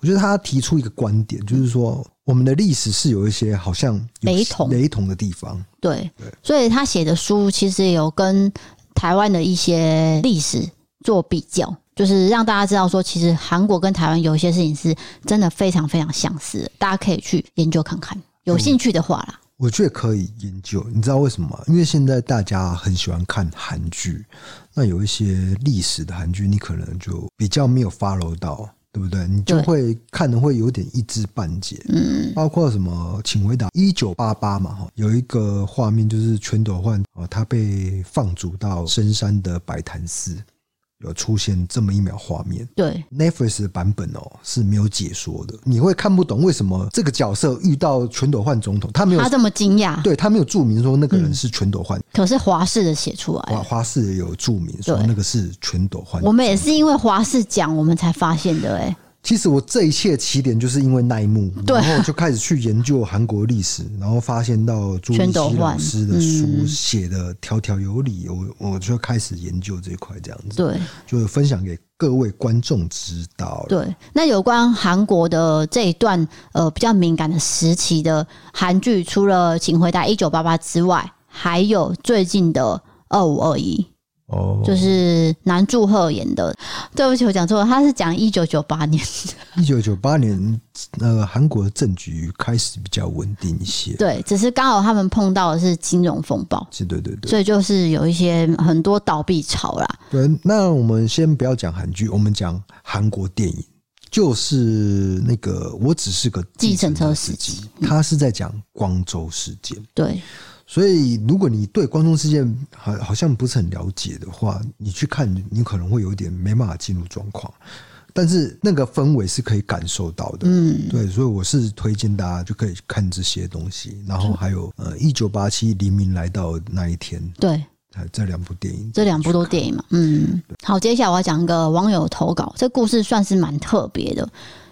我觉得他提出一个观点，就是说我们的历史是有一些好像雷同雷同的地方。对，对，所以他写的书其实有跟台湾的一些历史做比较，就是让大家知道说，其实韩国跟台湾有一些事情是真的非常非常相似的，大家可以去研究看看，有兴趣的话啦。嗯我觉得可以研究，你知道为什么吗？因为现在大家很喜欢看韩剧，那有一些历史的韩剧，你可能就比较没有 follow 到，对不对？你就会看的会有点一知半解。嗯，包括什么，请回答一九八八嘛，哈，有一个画面就是全斗焕哦，他被放逐到深山的白潭寺。有出现这么一秒画面，对。Netflix 的版本哦是没有解说的，你会看不懂为什么这个角色遇到全斗焕总统，他没有他这么惊讶，对他没有注明说那个人是全斗焕，嗯，可是华视的写出来，华华视有注明说那个是全斗焕，我们也是因为华视讲我们才发现的，哎。其实我这一切起点就是因为那一幕，然后就开始去研究韩国历史，然后发现到朱一基老师的书写的条条有理，我我就开始研究这一块，这样子，对，就分享给各位观众知道。对，那有关韩国的这一段呃比较敏感的时期的韩剧，除了《请回答一九八八》之外，还有最近的《二五二一》。哦，就是南柱赫演的。对不起，我讲错了，他是讲一九九八年。一九九八年，那个韩国的政局开始比较稳定一些。对，只是刚好他们碰到的是金融风暴。是，对对对。所以就是有一些很多倒闭潮啦。对，那我们先不要讲韩剧，我们讲韩国电影，就是那个我只是个计程车司机，他是在讲光州事件。对。所以，如果你对光中事件好好像不是很了解的话，你去看，你可能会有点没办法进入状况。但是那个氛围是可以感受到的，嗯，对，所以我是推荐大家就可以看这些东西。然后还有呃，一九八七黎明来到那一天，对，这两部电影，这两部都电影嘛，嗯。好，接下来我要讲一个网友投稿，这故事算是蛮特别的。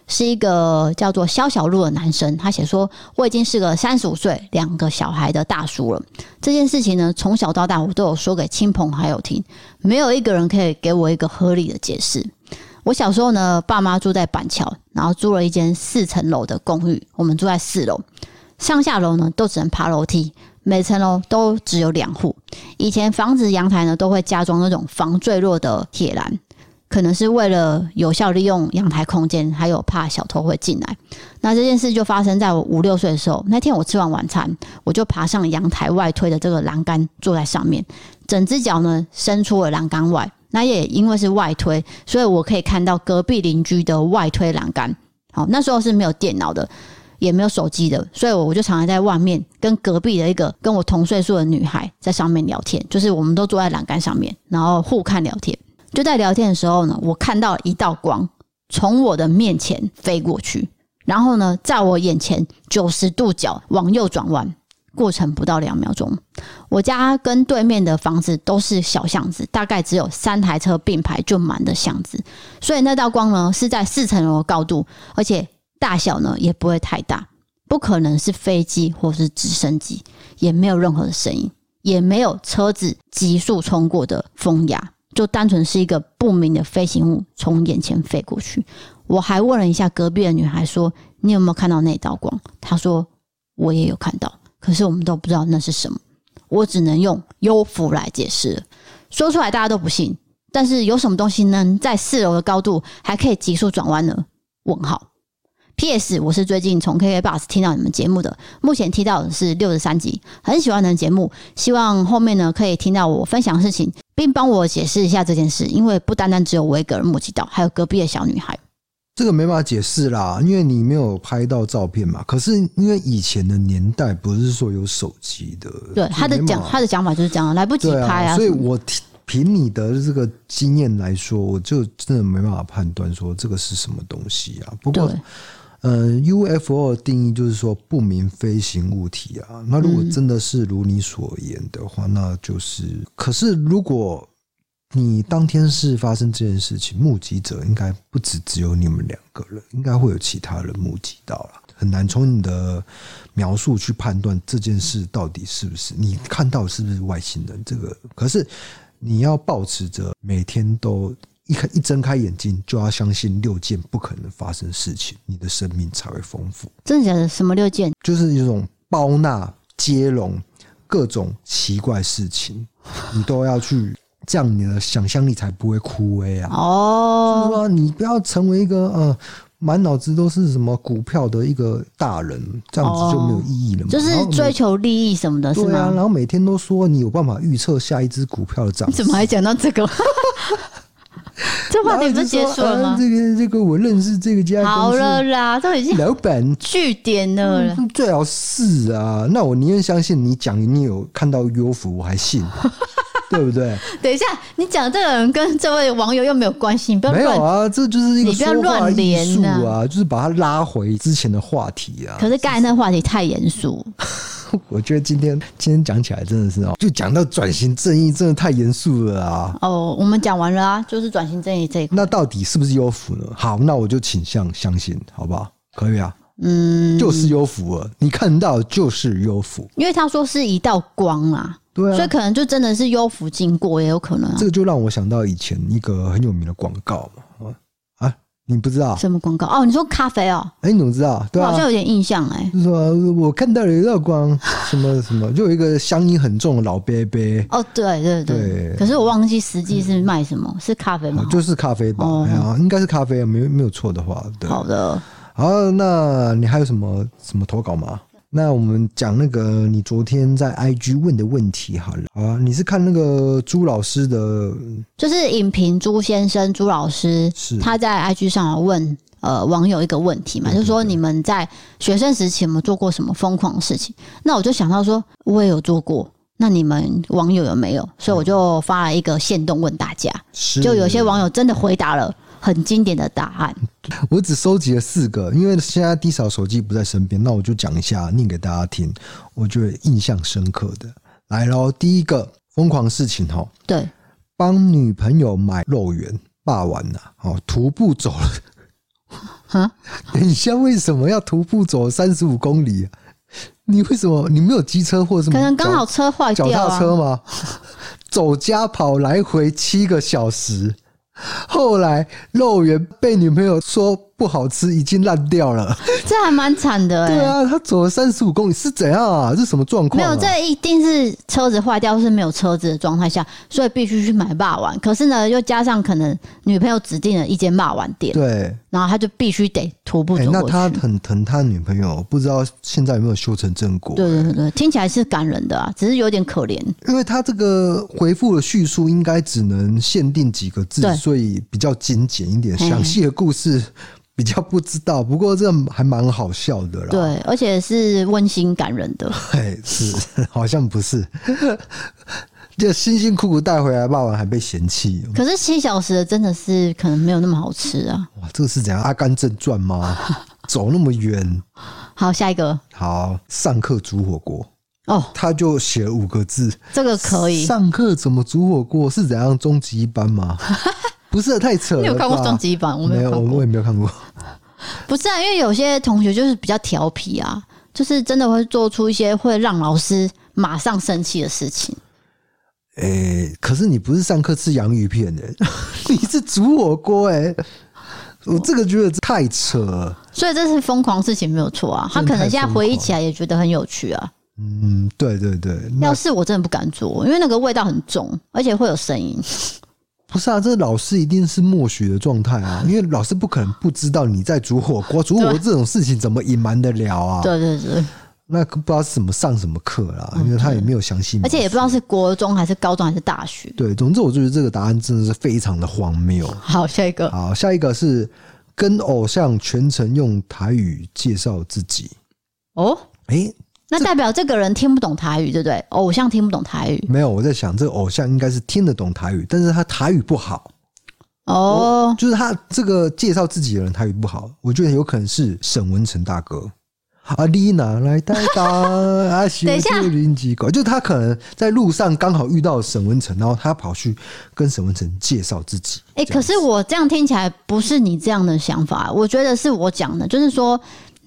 是一个叫做肖小路的男生，他写说：“我已经是个三十五岁、两个小孩的大叔了。这件事情呢，从小到大我都有说给亲朋好友听，没有一个人可以给我一个合理的解释。我小时候呢，爸妈住在板桥，然后租了一间四层楼的公寓，我们住在四楼，上下楼呢都只能爬楼梯，每层楼都只有两户。以前房子阳台呢都会加装那种防坠落的铁栏。”可能是为了有效利用阳台空间，还有怕小偷会进来。那这件事就发生在我五六岁的时候。那天我吃完晚餐，我就爬上阳台外推的这个栏杆，坐在上面，整只脚呢伸出了栏杆外。那也因为是外推，所以我可以看到隔壁邻居的外推栏杆。好，那时候是没有电脑的，也没有手机的，所以我就常常在外面跟隔壁的一个跟我同岁数的女孩在上面聊天，就是我们都坐在栏杆上面，然后互看聊天。就在聊天的时候呢，我看到一道光从我的面前飞过去，然后呢，在我眼前九十度角往右转弯，过程不到两秒钟。我家跟对面的房子都是小巷子，大概只有三台车并排就满的巷子，所以那道光呢是在四层楼的高度，而且大小呢也不会太大，不可能是飞机或是直升机，也没有任何的声音，也没有车子急速冲过的风压。就单纯是一个不明的飞行物从眼前飞过去。我还问了一下隔壁的女孩说：“你有没有看到那道光？”她说：“我也有看到，可是我们都不知道那是什么。”我只能用幽浮来解释，说出来大家都不信。但是有什么东西能在四楼的高度还可以急速转弯呢？问号。P.S. 我是最近从 KKBOX 听到你们节目的，目前听到的是六十三集，很喜欢的节目，希望后面呢可以听到我分享的事情，并帮我解释一下这件事，因为不单单只有我一个人目击到，还有隔壁的小女孩。这个没办法解释啦，因为你没有拍到照片嘛。可是因为以前的年代不是说有手机的，对他的讲他的讲法就是这样，来不及拍啊，啊所以我凭你的这个经验来说，我就真的没办法判断说这个是什么东西啊。不过。嗯，UFO 的定义就是说不明飞行物体啊。那如果真的是如你所言的话，那就是。可是如果你当天是发生这件事情，目击者应该不止只有你们两个人，应该会有其他人目击到了。很难从你的描述去判断这件事到底是不是你看到是不是外星人。这个可是你要保持着每天都。一开一睁开眼睛，就要相信六件不可能发生的事情，你的生命才会丰富。真的假的？什么六件？就是一种包纳、接龙各种奇怪事情，你都要去，这样你的想象力才不会枯萎啊！哦，是说你不要成为一个呃满脑子都是什么股票的一个大人，这样子就没有意义了嘛。就是追求利益什么的，是吗？对啊，然后每天都说你有办法预测下一只股票的涨，你怎么还讲到这个？这话题不是结束了吗？啊、这个这个，我认识这个家好了啦，都已经老板据点了，嗯，最好是啊。那我宁愿相信你讲你有看到 UFO，我还信，对不对？等一下，你讲这个人跟这位网友又没有关系，你不要乱，没有啊，这就是一个说话艺术啊，啊就是把它拉回之前的话题啊。可是刚才那话题太严肃。我觉得今天今天讲起来真的是哦，就讲到转型正义，真的太严肃了啊！哦，我们讲完了啊，就是转型正义这一块。那到底是不是优抚呢？好，那我就倾向相信，好不好？可以啊，嗯，就是优抚了。你看到就是优抚，因为他说是一道光啊，对啊，所以可能就真的是优福经过，也有可能啊。这个就让我想到以前一个很有名的广告嘛。啊你不知道什么广告哦？你说咖啡哦？哎、欸，你怎么知道？对啊，好像有点印象哎。就是说我看到了一道光，什么什么，就有一个乡音很重的老伯伯。哦，对对对。对可是我忘记实际是卖什么，是咖啡吗？就是咖啡吧？哦、哎呀，应该是咖啡，没没有错的话。对。好的。好，那你还有什么什么投稿吗？那我们讲那个你昨天在 IG 问的问题好了啊，你是看那个朱老师的，就是影评朱先生朱老师，是他在 IG 上问呃网友一个问题嘛，就是说你们在学生时期有没有做过什么疯狂的事情？那我就想到说我也有做过，那你们网友有没有？所以我就发了一个限动问大家，就有些网友真的回答了。很经典的答案。我只收集了四个，因为现在 D 嫂手机不在身边，那我就讲一下，念给大家听。我觉得印象深刻的，来喽，第一个疯狂事情哦，对，帮女朋友买肉圆，霸完了，哦，徒步走了。哈，等一下，为什么要徒步走三十五公里？你为什么？你没有机车或者什么？可能刚好车坏掉啊。脚踏车吗？走加跑来回七个小时。后来肉圆被女朋友说不好吃，已经烂掉了，这还蛮惨的哎。对啊，他走了三十五公里是怎样啊？这什么状况？没有，这一定是车子坏掉，是没有车子的状态下，所以必须去买霸王。可是呢，又加上可能女朋友指定了一间霸王店，对，然后他就必须得徒步。那他很疼他女朋友，不知道现在有没有修成正果？对对对，听起来是感人的啊，只是有点可怜。因为他这个回复的叙述应该只能限定几个字，所以比较精简一点，详细的故事。比较不知道，不过这还蛮好笑的啦。对，而且是温馨感人的。哎，是，好像不是，就辛辛苦苦带回来，霸王还被嫌弃。可是七小时的真的是可能没有那么好吃啊。哇，这个是怎样？《阿甘正传》吗？走那么远。好，下一个。好，上课煮火锅。哦，他就写了五个字。这个可以。上课怎么煮火锅？是怎样？终极一班吗？不是太扯了，你有看过终极版？我没有，我也没有看过。不是啊，因为有些同学就是比较调皮啊，就是真的会做出一些会让老师马上生气的事情。哎、欸，可是你不是上课吃洋芋片的、欸，你是煮火锅哎、欸，我这个觉得太扯了。所以这是疯狂事情没有错啊，他可能现在回忆起来也觉得很有趣啊。嗯，对对对。要是我真的不敢做，因为那个味道很重，而且会有声音。不是啊，这老师一定是默许的状态啊，因为老师不可能不知道你在煮火锅，煮火锅这种事情怎么隐瞒得了啊？对 对对。那不知道是什么上什么课啦，因为他也没有详细，而且也不知道是国中还是高中还是大学。对，总之我就觉得这个答案真的是非常的荒谬。好，下一个。好，下一个是跟偶像全程用台语介绍自己。哦，哎、欸，那代表这个人听不懂台语，对不对？偶像听不懂台语。没有，我在想这个偶像应该是听得懂台语，但是他台语不好。哦，就是他这个介绍自己的人台语不好，我觉得有可能是沈文成大哥。啊，丽娜来带大啊？等一下，林吉狗，就他可能在路上刚好遇到沈文成，然后他跑去跟沈文成介绍自己。哎、欸，可是我这样听起来不是你这样的想法，我觉得是我讲的，就是说。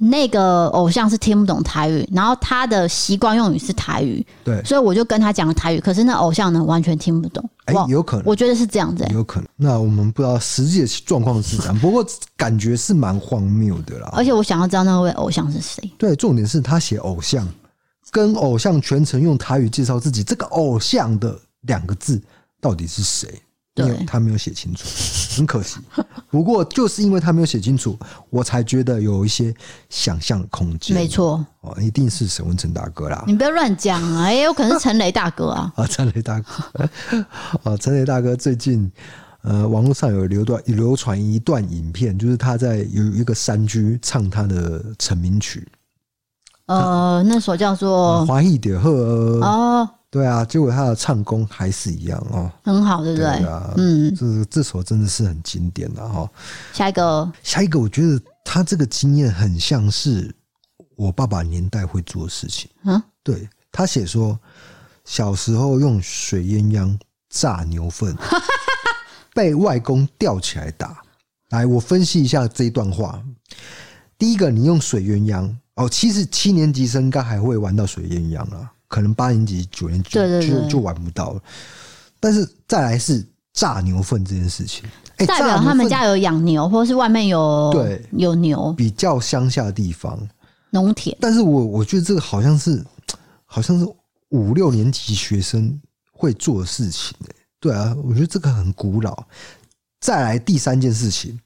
那个偶像是听不懂台语，然后他的习惯用语是台语，对，所以我就跟他讲了台语。可是那偶像呢，完全听不懂。哎、欸，有可能，我觉得是这样子、欸，有可能。那我们不知道实际的状况是怎样，不过感觉是蛮荒谬的啦。而且我想要知道那位偶像是谁。对，重点是他写偶像，跟偶像全程用台语介绍自己，这个偶像的两个字到底是谁？对，他没有写清楚，很可惜。不过就是因为他没有写清楚，我才觉得有一些想象的空间。没错，哦，一定是沈文成大哥啦！你不要乱讲啊，也有可能是陈雷大哥啊。啊，陈雷大哥，啊，陈雷大哥最近呃，网络上有流段流传一段影片，就是他在有一个山居唱他的成名曲。呃，那首叫做《华裔的鹤》哦。对啊，结果他的唱功还是一样哦，很好，对不对？对啊，嗯，这这首真的是很经典的哈。下一个，下一个，我觉得他这个经验很像是我爸爸年代会做的事情。嗯，对，他写说，小时候用水鸳鸯炸牛粪，被外公吊起来打。来，我分析一下这一段话。第一个，你用水鸳鸯哦，其实七年级生应该还会玩到水鸳鸯啊。可能八年级、九年级就就玩不到了，但是再来是炸牛粪这件事情，欸、代表他们家有养牛，或是外面有对。有牛，比较乡下的地方。农田。但是我我觉得这个好像是好像是五六年级学生会做的事情，对啊，我觉得这个很古老。再来第三件事情，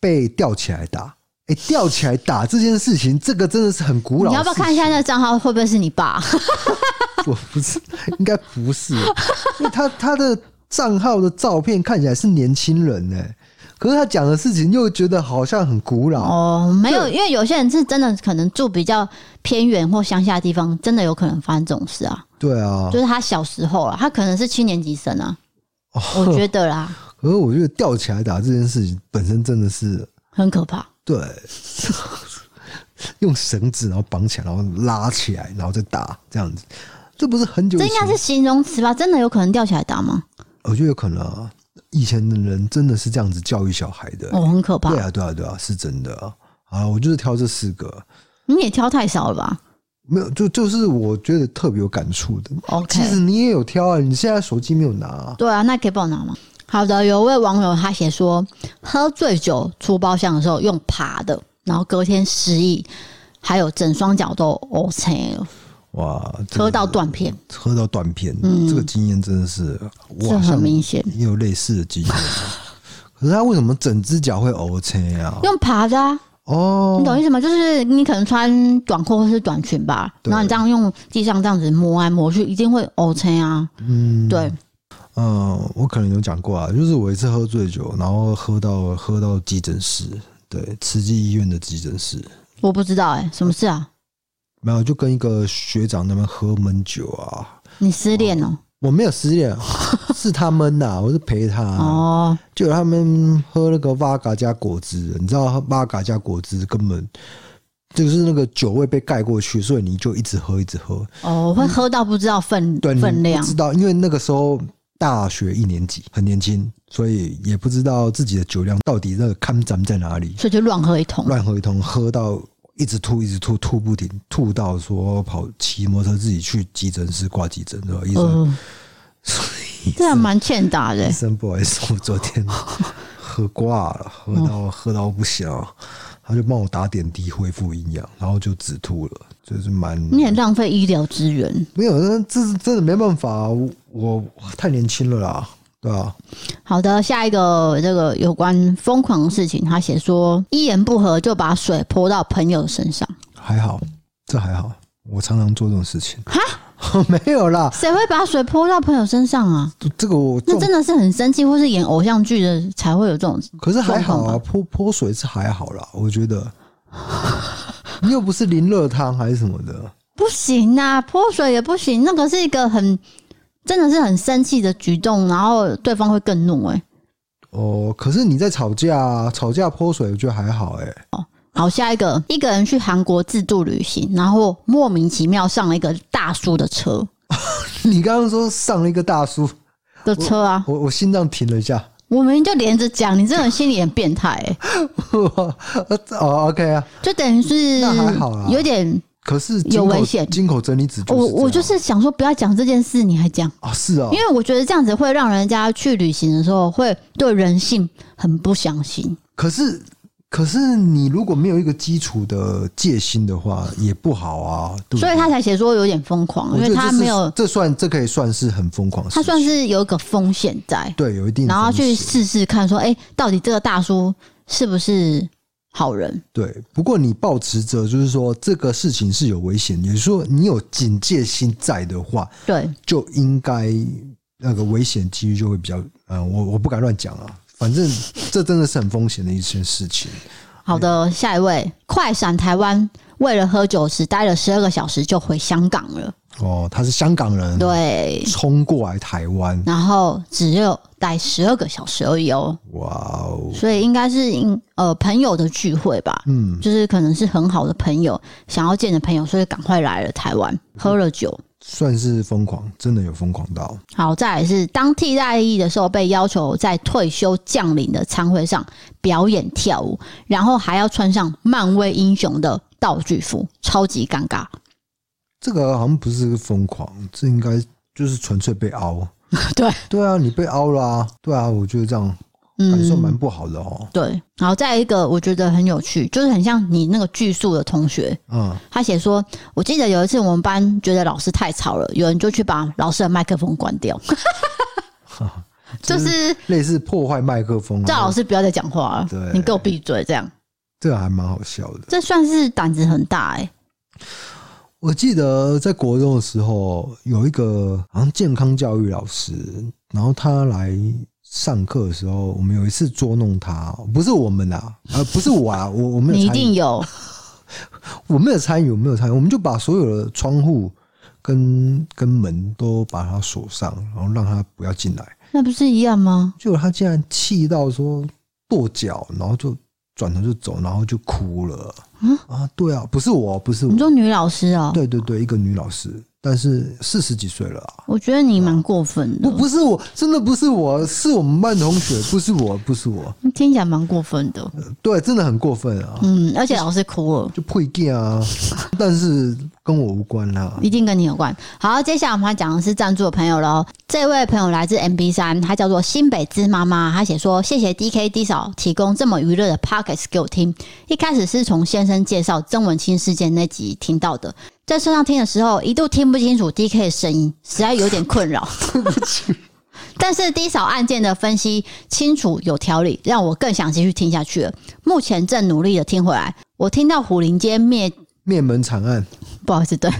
被吊起来打。哎、欸，吊起来打这件事情，这个真的是很古老。你要不要看一下那个账号会不会是你爸？我不是，应该不是，因为他他的账号的照片看起来是年轻人哎，可是他讲的事情又觉得好像很古老哦。没有，因为有些人是真的可能住比较偏远或乡下的地方，真的有可能发生这种事啊。对啊，就是他小时候啊，他可能是七年级生啊，哦、我觉得啦。可是我觉得吊起来打这件事情本身真的是很可怕。对，用绳子然后绑起来，然后拉起来，然后再打，这样子，这不是很久？这应该是形容词吧？真的有可能吊起来打吗？我觉得有可能啊。以前的人真的是这样子教育小孩的，哦，很可怕。对啊，对啊，对啊，是真的啊。啊，我就是挑这四个，你也挑太少了吧？没有，就就是我觉得特别有感触的。OK，其实你也有挑啊，你现在手机没有拿啊。对啊，那可以帮我拿吗？好的，有位网友他写说，喝醉酒出包厢的时候用爬的，然后隔天失忆，还有整双脚都 O C 了。哇，喝到断片，喝到断片，嗯，这个经验真的是，这很明显，也有类似的经验。可是他为什么整只脚会 O C 啊？用爬的啊。哦，你懂意思吗？就是你可能穿短裤或是短裙吧，然后你这样用地上这样子摸来摸去，一定会 OK 啊。嗯，对。嗯，我可能有讲过啊，就是我一次喝醉酒，然后喝到喝到急诊室，对，慈济医院的急诊室。我不知道哎、欸，什么事啊？没有，就跟一个学长那边喝闷酒啊。你失恋哦？我没有失恋，是他们呐，我是陪他。哦，就他们喝那个八嘎加果汁，你知道八嘎加果汁根本就是那个酒味被盖过去，所以你就一直喝，一直喝。哦，会喝到不知道分分量，知道，因为那个时候。大学一年级，很年轻，所以也不知道自己的酒量到底那个看咱在哪里，所以就乱喝一通，乱喝一通，喝到一直吐，一直吐，吐不停，吐到说跑骑摩托车自己去急诊室挂急诊，对吧？医生 这还蛮欠打的。医生，不好意思，我昨天喝挂了，喝到喝到不行，他就帮我打点滴恢复营养，然后就止吐了，就是蛮。你很浪费医疗资源。没有，那这是真的没办法，我，我太年轻了啦，对啊。好的，下一个这个有关疯狂的事情，他写说一言不合就把水泼到朋友身上，还好，这还好，我常常做这种事情。哈。没有啦，谁会把水泼到朋友身上啊？这个我那真的是很生气，或是演偶像剧的才会有这种。可是还好啊，泼泼水是还好啦，我觉得。你又不是淋热汤还是什么的，不行啊，泼水也不行。那个是一个很真的是很生气的举动，然后对方会更怒哎、欸。哦，可是你在吵架，吵架泼水，我觉得还好哎、欸。哦。好，下一个，一个人去韩国自助旅行，然后莫名其妙上了一个大叔的车。你刚刚说上了一个大叔的车啊？我我，心脏停了一下。我明明就连着讲，你这种心理很变态、欸。哦，OK 啊，就等于是那还好啊，有点可是有危险。金口整理纸，我我就是想说不要讲这件事，你还讲啊？是啊，因为我觉得这样子会让人家去旅行的时候会对人性很不相信。可是。可是你如果没有一个基础的戒心的话，也不好啊。对对，所以他才写说有点疯狂，因为他没有这算这可以算是很疯狂。他算是有一个风险在，对，有一定，然后去试试看，说，哎，到底这个大叔是不是好人？对。不过你保持着就是说这个事情是有危险，也就是说你有警戒心在的话，对，就应该那个危险几率就会比较，嗯，我我不敢乱讲啊。反正这真的是很风险的一件事情。好的，下一位，快闪台湾，为了喝酒只待了十二个小时就回香港了。哦，他是香港人，对，冲过来台湾，然后只有待十二个小时而已哦。哇哦，所以应该是因呃朋友的聚会吧，嗯，就是可能是很好的朋友想要见的朋友，所以赶快来了台湾，喝了酒。算是疯狂，真的有疯狂到。好，再来是当替代役的时候，被要求在退休将领的餐会上表演跳舞，然后还要穿上漫威英雄的道具服，超级尴尬。这个好像不是疯狂，这应该就是纯粹被凹。对对啊，你被凹了啊！对啊，我觉得这样。感受蛮不好的哦、嗯。对，然后再一个，我觉得很有趣，就是很像你那个剧宿的同学，嗯，他写说，我记得有一次我们班觉得老师太吵了，有人就去把老师的麦克风关掉，就是类似破坏麦克风，叫老师不要再讲话了，对，你给我闭嘴，这样，这个还蛮好笑的，这算是胆子很大哎、欸。我记得在国中的时候，有一个好像健康教育老师，然后他来。上课的时候，我们有一次捉弄他，不是我们啊，呃，不是我啊，我我没有，你一定有，我没有参与，我没有参与，我们就把所有的窗户跟跟门都把它锁上，然后让他不要进来。那不是一样吗？就他竟然气到说跺脚，然后就转头就走，然后就哭了。嗯啊，对啊，不是我，不是我，你说女老师啊？对对对，一个女老师。但是四十几岁了啊！我觉得你蛮过分的。不，不是我，真的不是我，是我们班同学，不是我，不是我。听起来蛮过分的。对，真的很过分啊！嗯，而且老师哭了，就配件啊，但是跟我无关啦，一定跟你有关。好，接下来我们要讲的是赞助的朋友喽。这位朋友来自 MB 三，他叫做新北芝妈妈，他写说：“谢谢 DK D 嫂提供这么娱乐的 Pockets 给我听。一开始是从先生介绍曾文清事件那集听到的。”在车上听的时候，一度听不清楚 DK 的声音，实在有点困扰。但是 D 嫂案件的分析清楚有条理，让我更想继续听下去了。目前正努力的听回来，我听到虎林街灭灭门惨案，不好意思，对。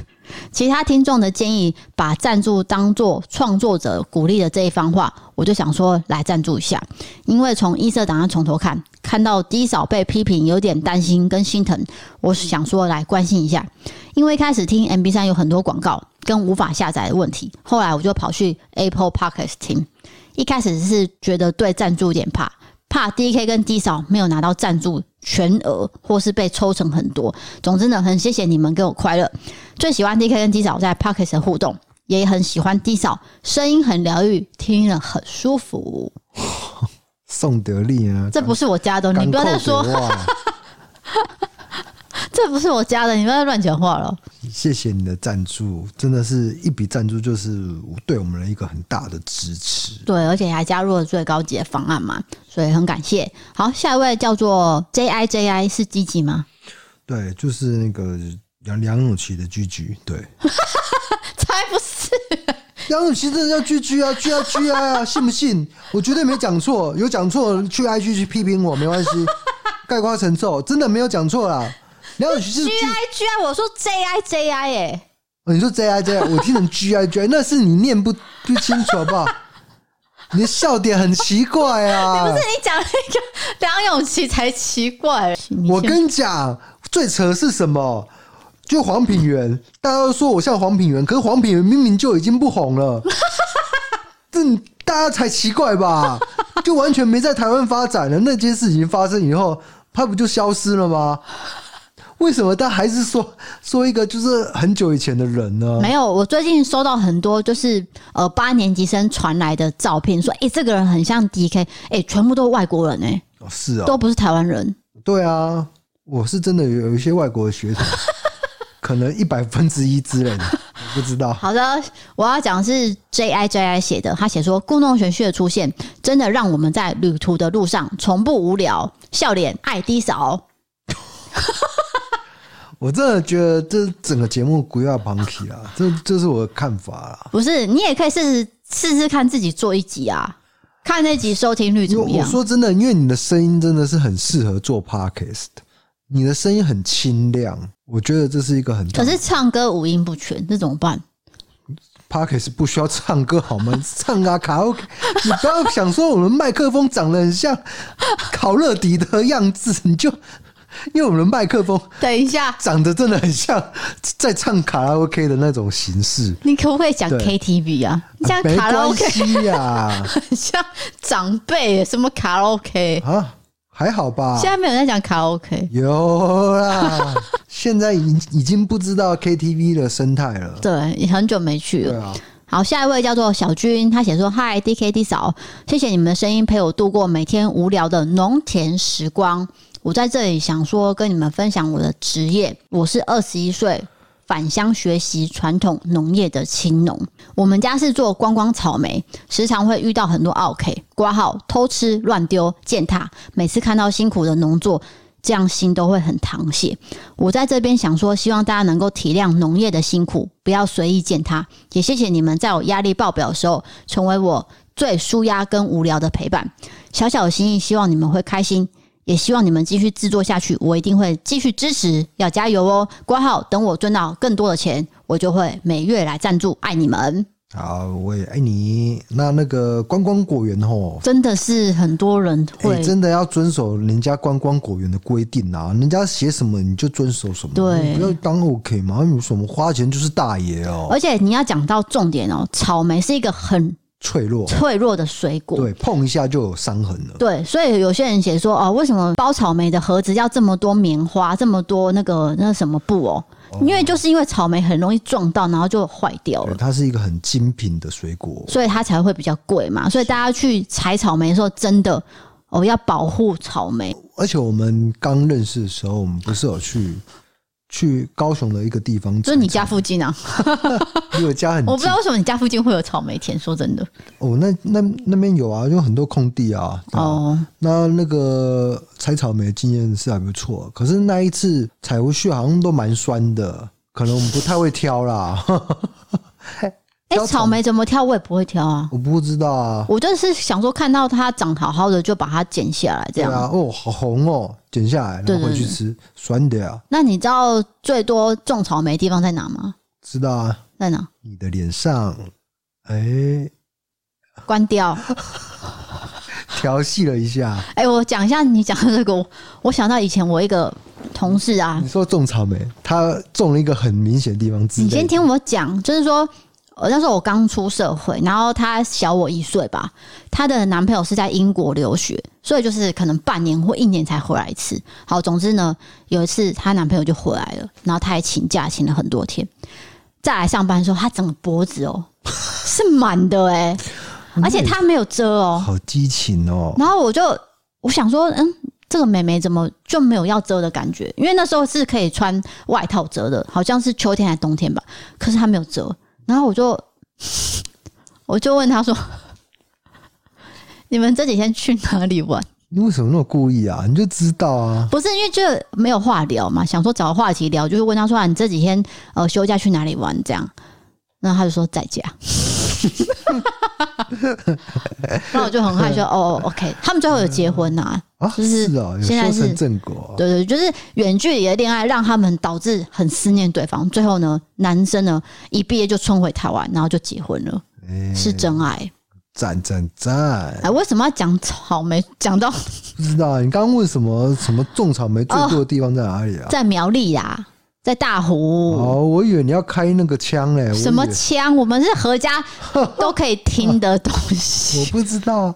其他听众的建议，把赞助当作创作者鼓励的这一番话，我就想说来赞助一下。因为从一色档案从头看，看到低少被批评，有点担心跟心疼，我想说来关心一下。因为开始听 MB3 有很多广告跟无法下载的问题，后来我就跑去 Apple Podcast 听。一开始是觉得对赞助有点怕。怕 DK 跟 D 嫂没有拿到赞助全额，或是被抽成很多。总之呢，很谢谢你们给我快乐。最喜欢 DK 跟 D 嫂在 Podcast 的互动，也很喜欢 D 嫂声音很疗愈，听了很舒服。宋德利啊，这不是我家的，你不要再说。这不是我家的，你不要再乱讲话了。谢谢你的赞助，真的是一笔赞助，就是对我们的一个很大的支持。对，而且还加入了最高级的方案嘛，所以很感谢。好，下一位叫做 J I J I 是积极吗？对，就是那个梁梁咏琪的居居对，才不是。梁咏琪真的叫 G G 啊，G 啊 G I 啊，信不信？我绝对没讲错，有讲错去 I G 去批评我没关系，概括承受，真的没有讲错啦。梁咏琪是 G I G I，我说 J I J I 哎，你说 J I J I，我听成 G I G I，那是你念不不清楚好不好？你的笑点很奇怪啊！你不是你讲那个梁咏琪才奇怪。我跟你讲，最扯的是什么？就黄品源，大家都说我像黄品源，可是黄品源明明就已经不红了，这大家才奇怪吧？就完全没在台湾发展了。那件事情发生以后，他不就消失了吗？为什么他还是说说一个就是很久以前的人呢？没有，我最近收到很多就是呃八年级生传来的照片，说哎、欸、这个人很像 DK，哎、欸、全部都是外国人哎、欸，哦是啊，都不是台湾人。对啊，我是真的有有一些外国的学生。可能一百分之一之类的，我不知道。好的，我要讲的是 J I J I 写的，他写说故弄玄虚的出现，真的让我们在旅途的路上从不无聊，笑脸爱低扫。我真的觉得这整个节目不要 punky 啊，这这是我的看法啦。不是，你也可以试试试试看自己做一集啊，看那集收听率怎么样？我说真的，因为你的声音真的是很适合做 podcast，你的声音很清亮。我觉得这是一个很，可是唱歌五音不全，这怎么办？Podcast 不需要唱歌好吗？唱啊卡拉 OK，你不要想说我们麦克风长得很像烤乐迪的样子，你就因为我们的麦克风，等一下长得真的很像在唱卡拉 OK 的那种形式。你可不可以讲 KTV 啊？像卡拉 OK 呀，很 像长辈什么卡拉 OK 啊？还好吧，现在没有在讲卡拉 OK，有啦。现在已已经不知道 KTV 的生态了，对，也很久没去了。好，下一位叫做小军，他写说：“嗨，DKD 嫂，谢谢你们的声音陪我度过每天无聊的农田时光。我在这里想说，跟你们分享我的职业，我是二十一岁。”返乡学习传统农业的青农，我们家是做观光草莓，时常会遇到很多 OK 挂号、偷吃、乱丢、践踏。每次看到辛苦的农作，这样心都会很淌血。我在这边想说，希望大家能够体谅农业的辛苦，不要随意践踏。也谢谢你们在我压力爆表的时候，成为我最舒压跟无聊的陪伴。小小的心意，希望你们会开心。也希望你们继续制作下去，我一定会继续支持，要加油哦！挂号，等我赚到更多的钱，我就会每月来赞助，爱你们。好，我也爱你。那那个观光果园吼，真的是很多人会、欸、真的要遵守人家观光果园的规定啊！人家写什么你就遵守什么，对，不要当 OK 嘛？有什么花钱就是大爷哦。而且你要讲到重点哦，草莓是一个很。脆弱，脆弱的水果，对，碰一下就有伤痕了。对，所以有些人写说哦，为什么包草莓的盒子要这么多棉花，这么多那个那什么布哦？哦，因为就是因为草莓很容易撞到，然后就坏掉了。它是一个很精品的水果，所以它才会比较贵嘛。所以大家去采草莓的时候，真的哦要保护草莓。而且我们刚认识的时候，我们不是有去。去高雄的一个地方，就是你家附近啊，离我家很近。我不知道为什么你家附近会有草莓田。说真的，哦，那那那边有啊，有很多空地啊。哦，那那个采草莓的经验是还不错，可是那一次采回去好像都蛮酸的，可能我们不太会挑啦。哎、欸，草莓怎么挑？我也不会挑啊。我不知道啊。我就是想说，看到它长好好的，就把它剪下来，这样。啊，哦，好红哦，剪下来，然后回去吃，酸的啊。那你知道最多种草莓的地方在哪吗？知道啊。在哪？你的脸上。哎、欸，关掉。调戏了一下。哎、欸，我讲一下，你讲的这个，我想到以前我一个同事啊。你说种草莓，他种了一个很明显的地方。你先听我讲，就是说。那时候我刚出社会，然后她小我一岁吧。她的男朋友是在英国留学，所以就是可能半年或一年才回来一次。好，总之呢，有一次她男朋友就回来了，然后她还请假请了很多天。再来上班的时候，她整个脖子哦是满的哎，而且她没有遮哦，好激情哦。然后我就我想说，嗯，这个妹妹怎么就没有要遮的感觉？因为那时候是可以穿外套遮的，好像是秋天还是冬天吧。可是她没有遮，然后我就 我就问他说：“你们这几天去哪里玩？”你为什么那么故意啊？你就知道啊？不是因为就没有话聊嘛，想说找个话题聊，就是问他说、啊：“你这几天呃休假去哪里玩？”这样，然后他就说在家。然后我就很害羞哦，OK，他们最后有结婚呐、啊，啊，就是现在是正果，对对，就是远距离的恋爱让他们导致很思念对方，最后呢，男生呢一毕业就冲回台湾，然后就结婚了，欸、是真爱。赞赞赞！哎，为什么要讲草莓？讲到不知道，你刚刚问什么？什么种草莓最多的地方在哪里啊？在苗栗呀，在大湖。哦，我以为你要开那个枪嘞。什么枪？我们是合家 都可以听的东西。我不知道，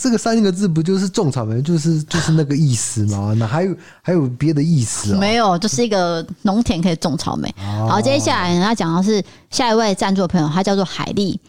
这个三个字不就是种草莓？就是就是那个意思吗？那还有还有别的意思啊？没有，就是一个农田可以种草莓。好，接下来他讲的是下一位赞助的朋友，他叫做海丽。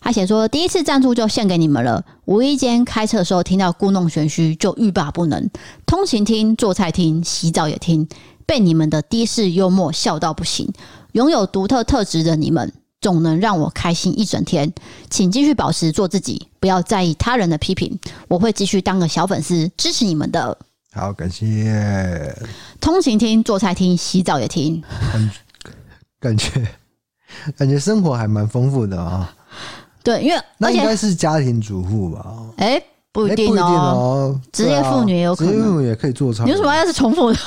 他写说：“第一次赞助就献给你们了。无意间开车的时候听到故弄玄虚，就欲罢不能。通勤听、做菜听、洗澡也听，被你们的的士幽默笑到不行。拥有独特特质的你们，总能让我开心一整天。请继续保持做自己，不要在意他人的批评。我会继续当个小粉丝，支持你们的。好，感谢。通勤听、做菜听、洗澡也听，感觉感觉生活还蛮丰富的啊。”对，因为那应该是家庭主妇吧？哎、欸，不一定哦，职、喔、业妇女也有可能，职业妇女也可以做菜。你为什么要是重复的？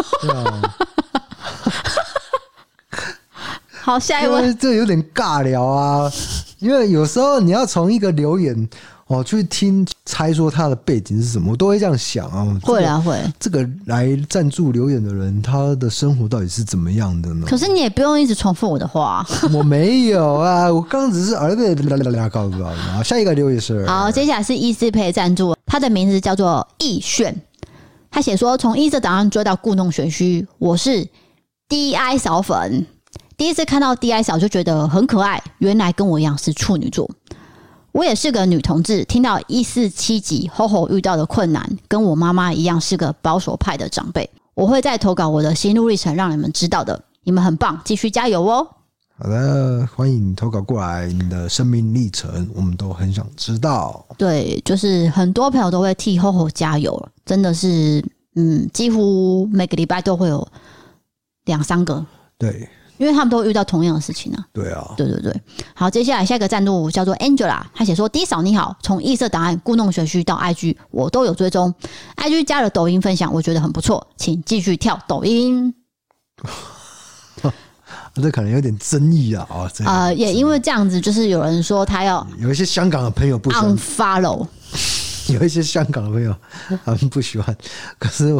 好，下一位，这有点尬聊啊，因为有时候你要从一个留言。哦，去听猜说他的背景是什么，我都会这样想啊。会啊，会。这个来赞助留言的人，他的生活到底是怎么样的呢？可是你也不用一直重复我的话。我没有啊，我刚刚只是耳朵啦啦啦告诉啊。下一个留言是，好，接下来是易思培赞助，他的名字叫做易炫。他写说，从异色档案追到故弄玄虚，我是 DI 嫂粉，第一次看到 DI 嫂就觉得很可爱，原来跟我一样是处女座。我也是个女同志，听到一四七集吼吼遇到的困难，跟我妈妈一样是个保守派的长辈。我会再投稿我的心路历程，让你们知道的。你们很棒，继续加油哦！好的，欢迎投稿过来，你的生命历程我们都很想知道。对，就是很多朋友都会替吼吼加油，真的是，嗯，几乎每个礼拜都会有两三个。对。因为他们都遇到同样的事情呢、啊。对啊，对对对。好，接下来下一个赞助叫做 Angela，他写说：“第一嫂你好，从异色档案故弄玄虚到 IG，我都有追踪。IG 加了抖音分享，我觉得很不错，请继续跳抖音。啊”这可能有点争议啊啊！啊、呃，也因为这样子，就是有人说他要有一些香港的朋友不喜欢 unfollow，有一些香港的朋友他们不喜欢。可是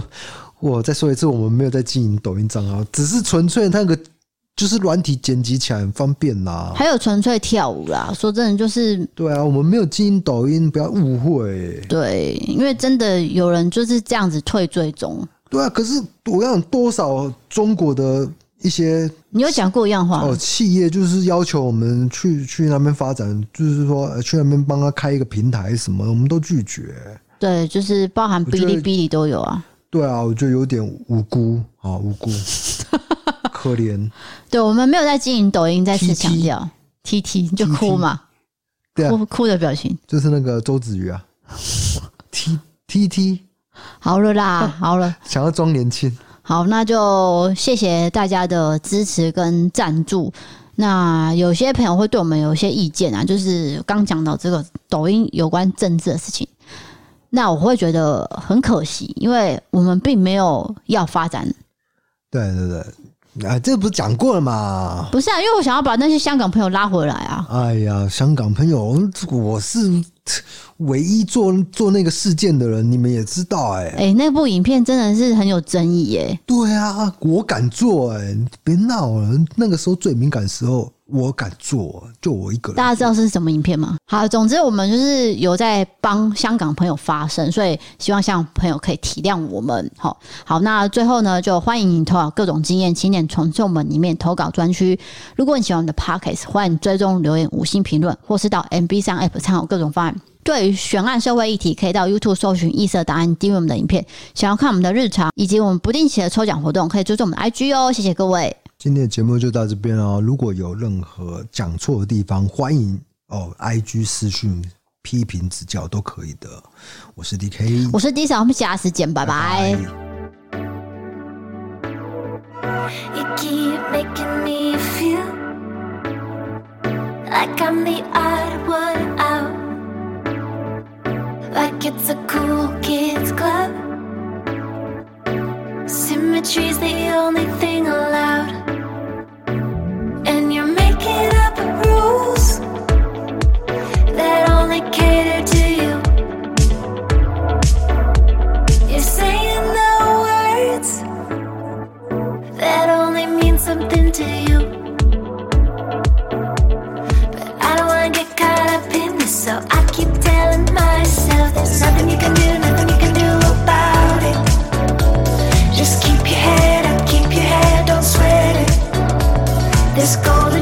我再说一次，我们没有在经营抖音账号，只是纯粹那个。就是软体剪辑起来很方便啦，还有纯粹跳舞啦。说真的，就是对啊，我们没有经营抖音，不要误会。对，因为真的有人就是这样子退追踪。对啊，可是我要多少中国的一些，你有讲过一样话哦？企业就是要求我们去去那边发展，就是说去那边帮他开一个平台什么，我们都拒绝。对，就是包含哔哩哔哩都有啊。对啊，我觉得有点无辜啊，无辜。可怜，对，我们没有在经营抖音，再次强调，T T 就哭嘛，对啊，哭哭的表情，就是那个周子瑜啊，T T T，好了啦，好了，想要装年轻，好，那就谢谢大家的支持跟赞助。那有些朋友会对我们有一些意见啊，就是刚讲到这个抖音有关政治的事情，那我会觉得很可惜，因为我们并没有要发展，对对对。啊，这不是讲过了吗？不是啊，因为我想要把那些香港朋友拉回来啊。哎呀，香港朋友，我是唯一做做那个事件的人，你们也知道哎、欸。哎、欸，那部影片真的是很有争议耶、欸。对啊，我敢做哎、欸，别闹了，那个时候最敏感时候。我敢做，就我一个人。大家知道是什么影片吗？好，总之我们就是有在帮香港朋友发声，所以希望香港朋友可以体谅我们。好，好，那最后呢，就欢迎你投稿各种经验，请点从我门里面投稿专区。如果你喜欢我们的 Podcast，欢迎追踪留言、五星评论，或是到 MB 上 App 参考各种方案。对于悬案社会议题，可以到 YouTube 搜寻“异色答案”，订阅我们的影片。想要看我们的日常以及我们不定期的抽奖活动，可以追踪我们的 IG 哦。谢谢各位。今天的节目就到这边哦。如果有任何讲错的地方，欢迎哦，IG 私讯批评指教都可以的。我是 DK，我是 D 嫂，我们下次见，拜拜。Like it's a cool kids club Symmetry's the only thing allowed. This golden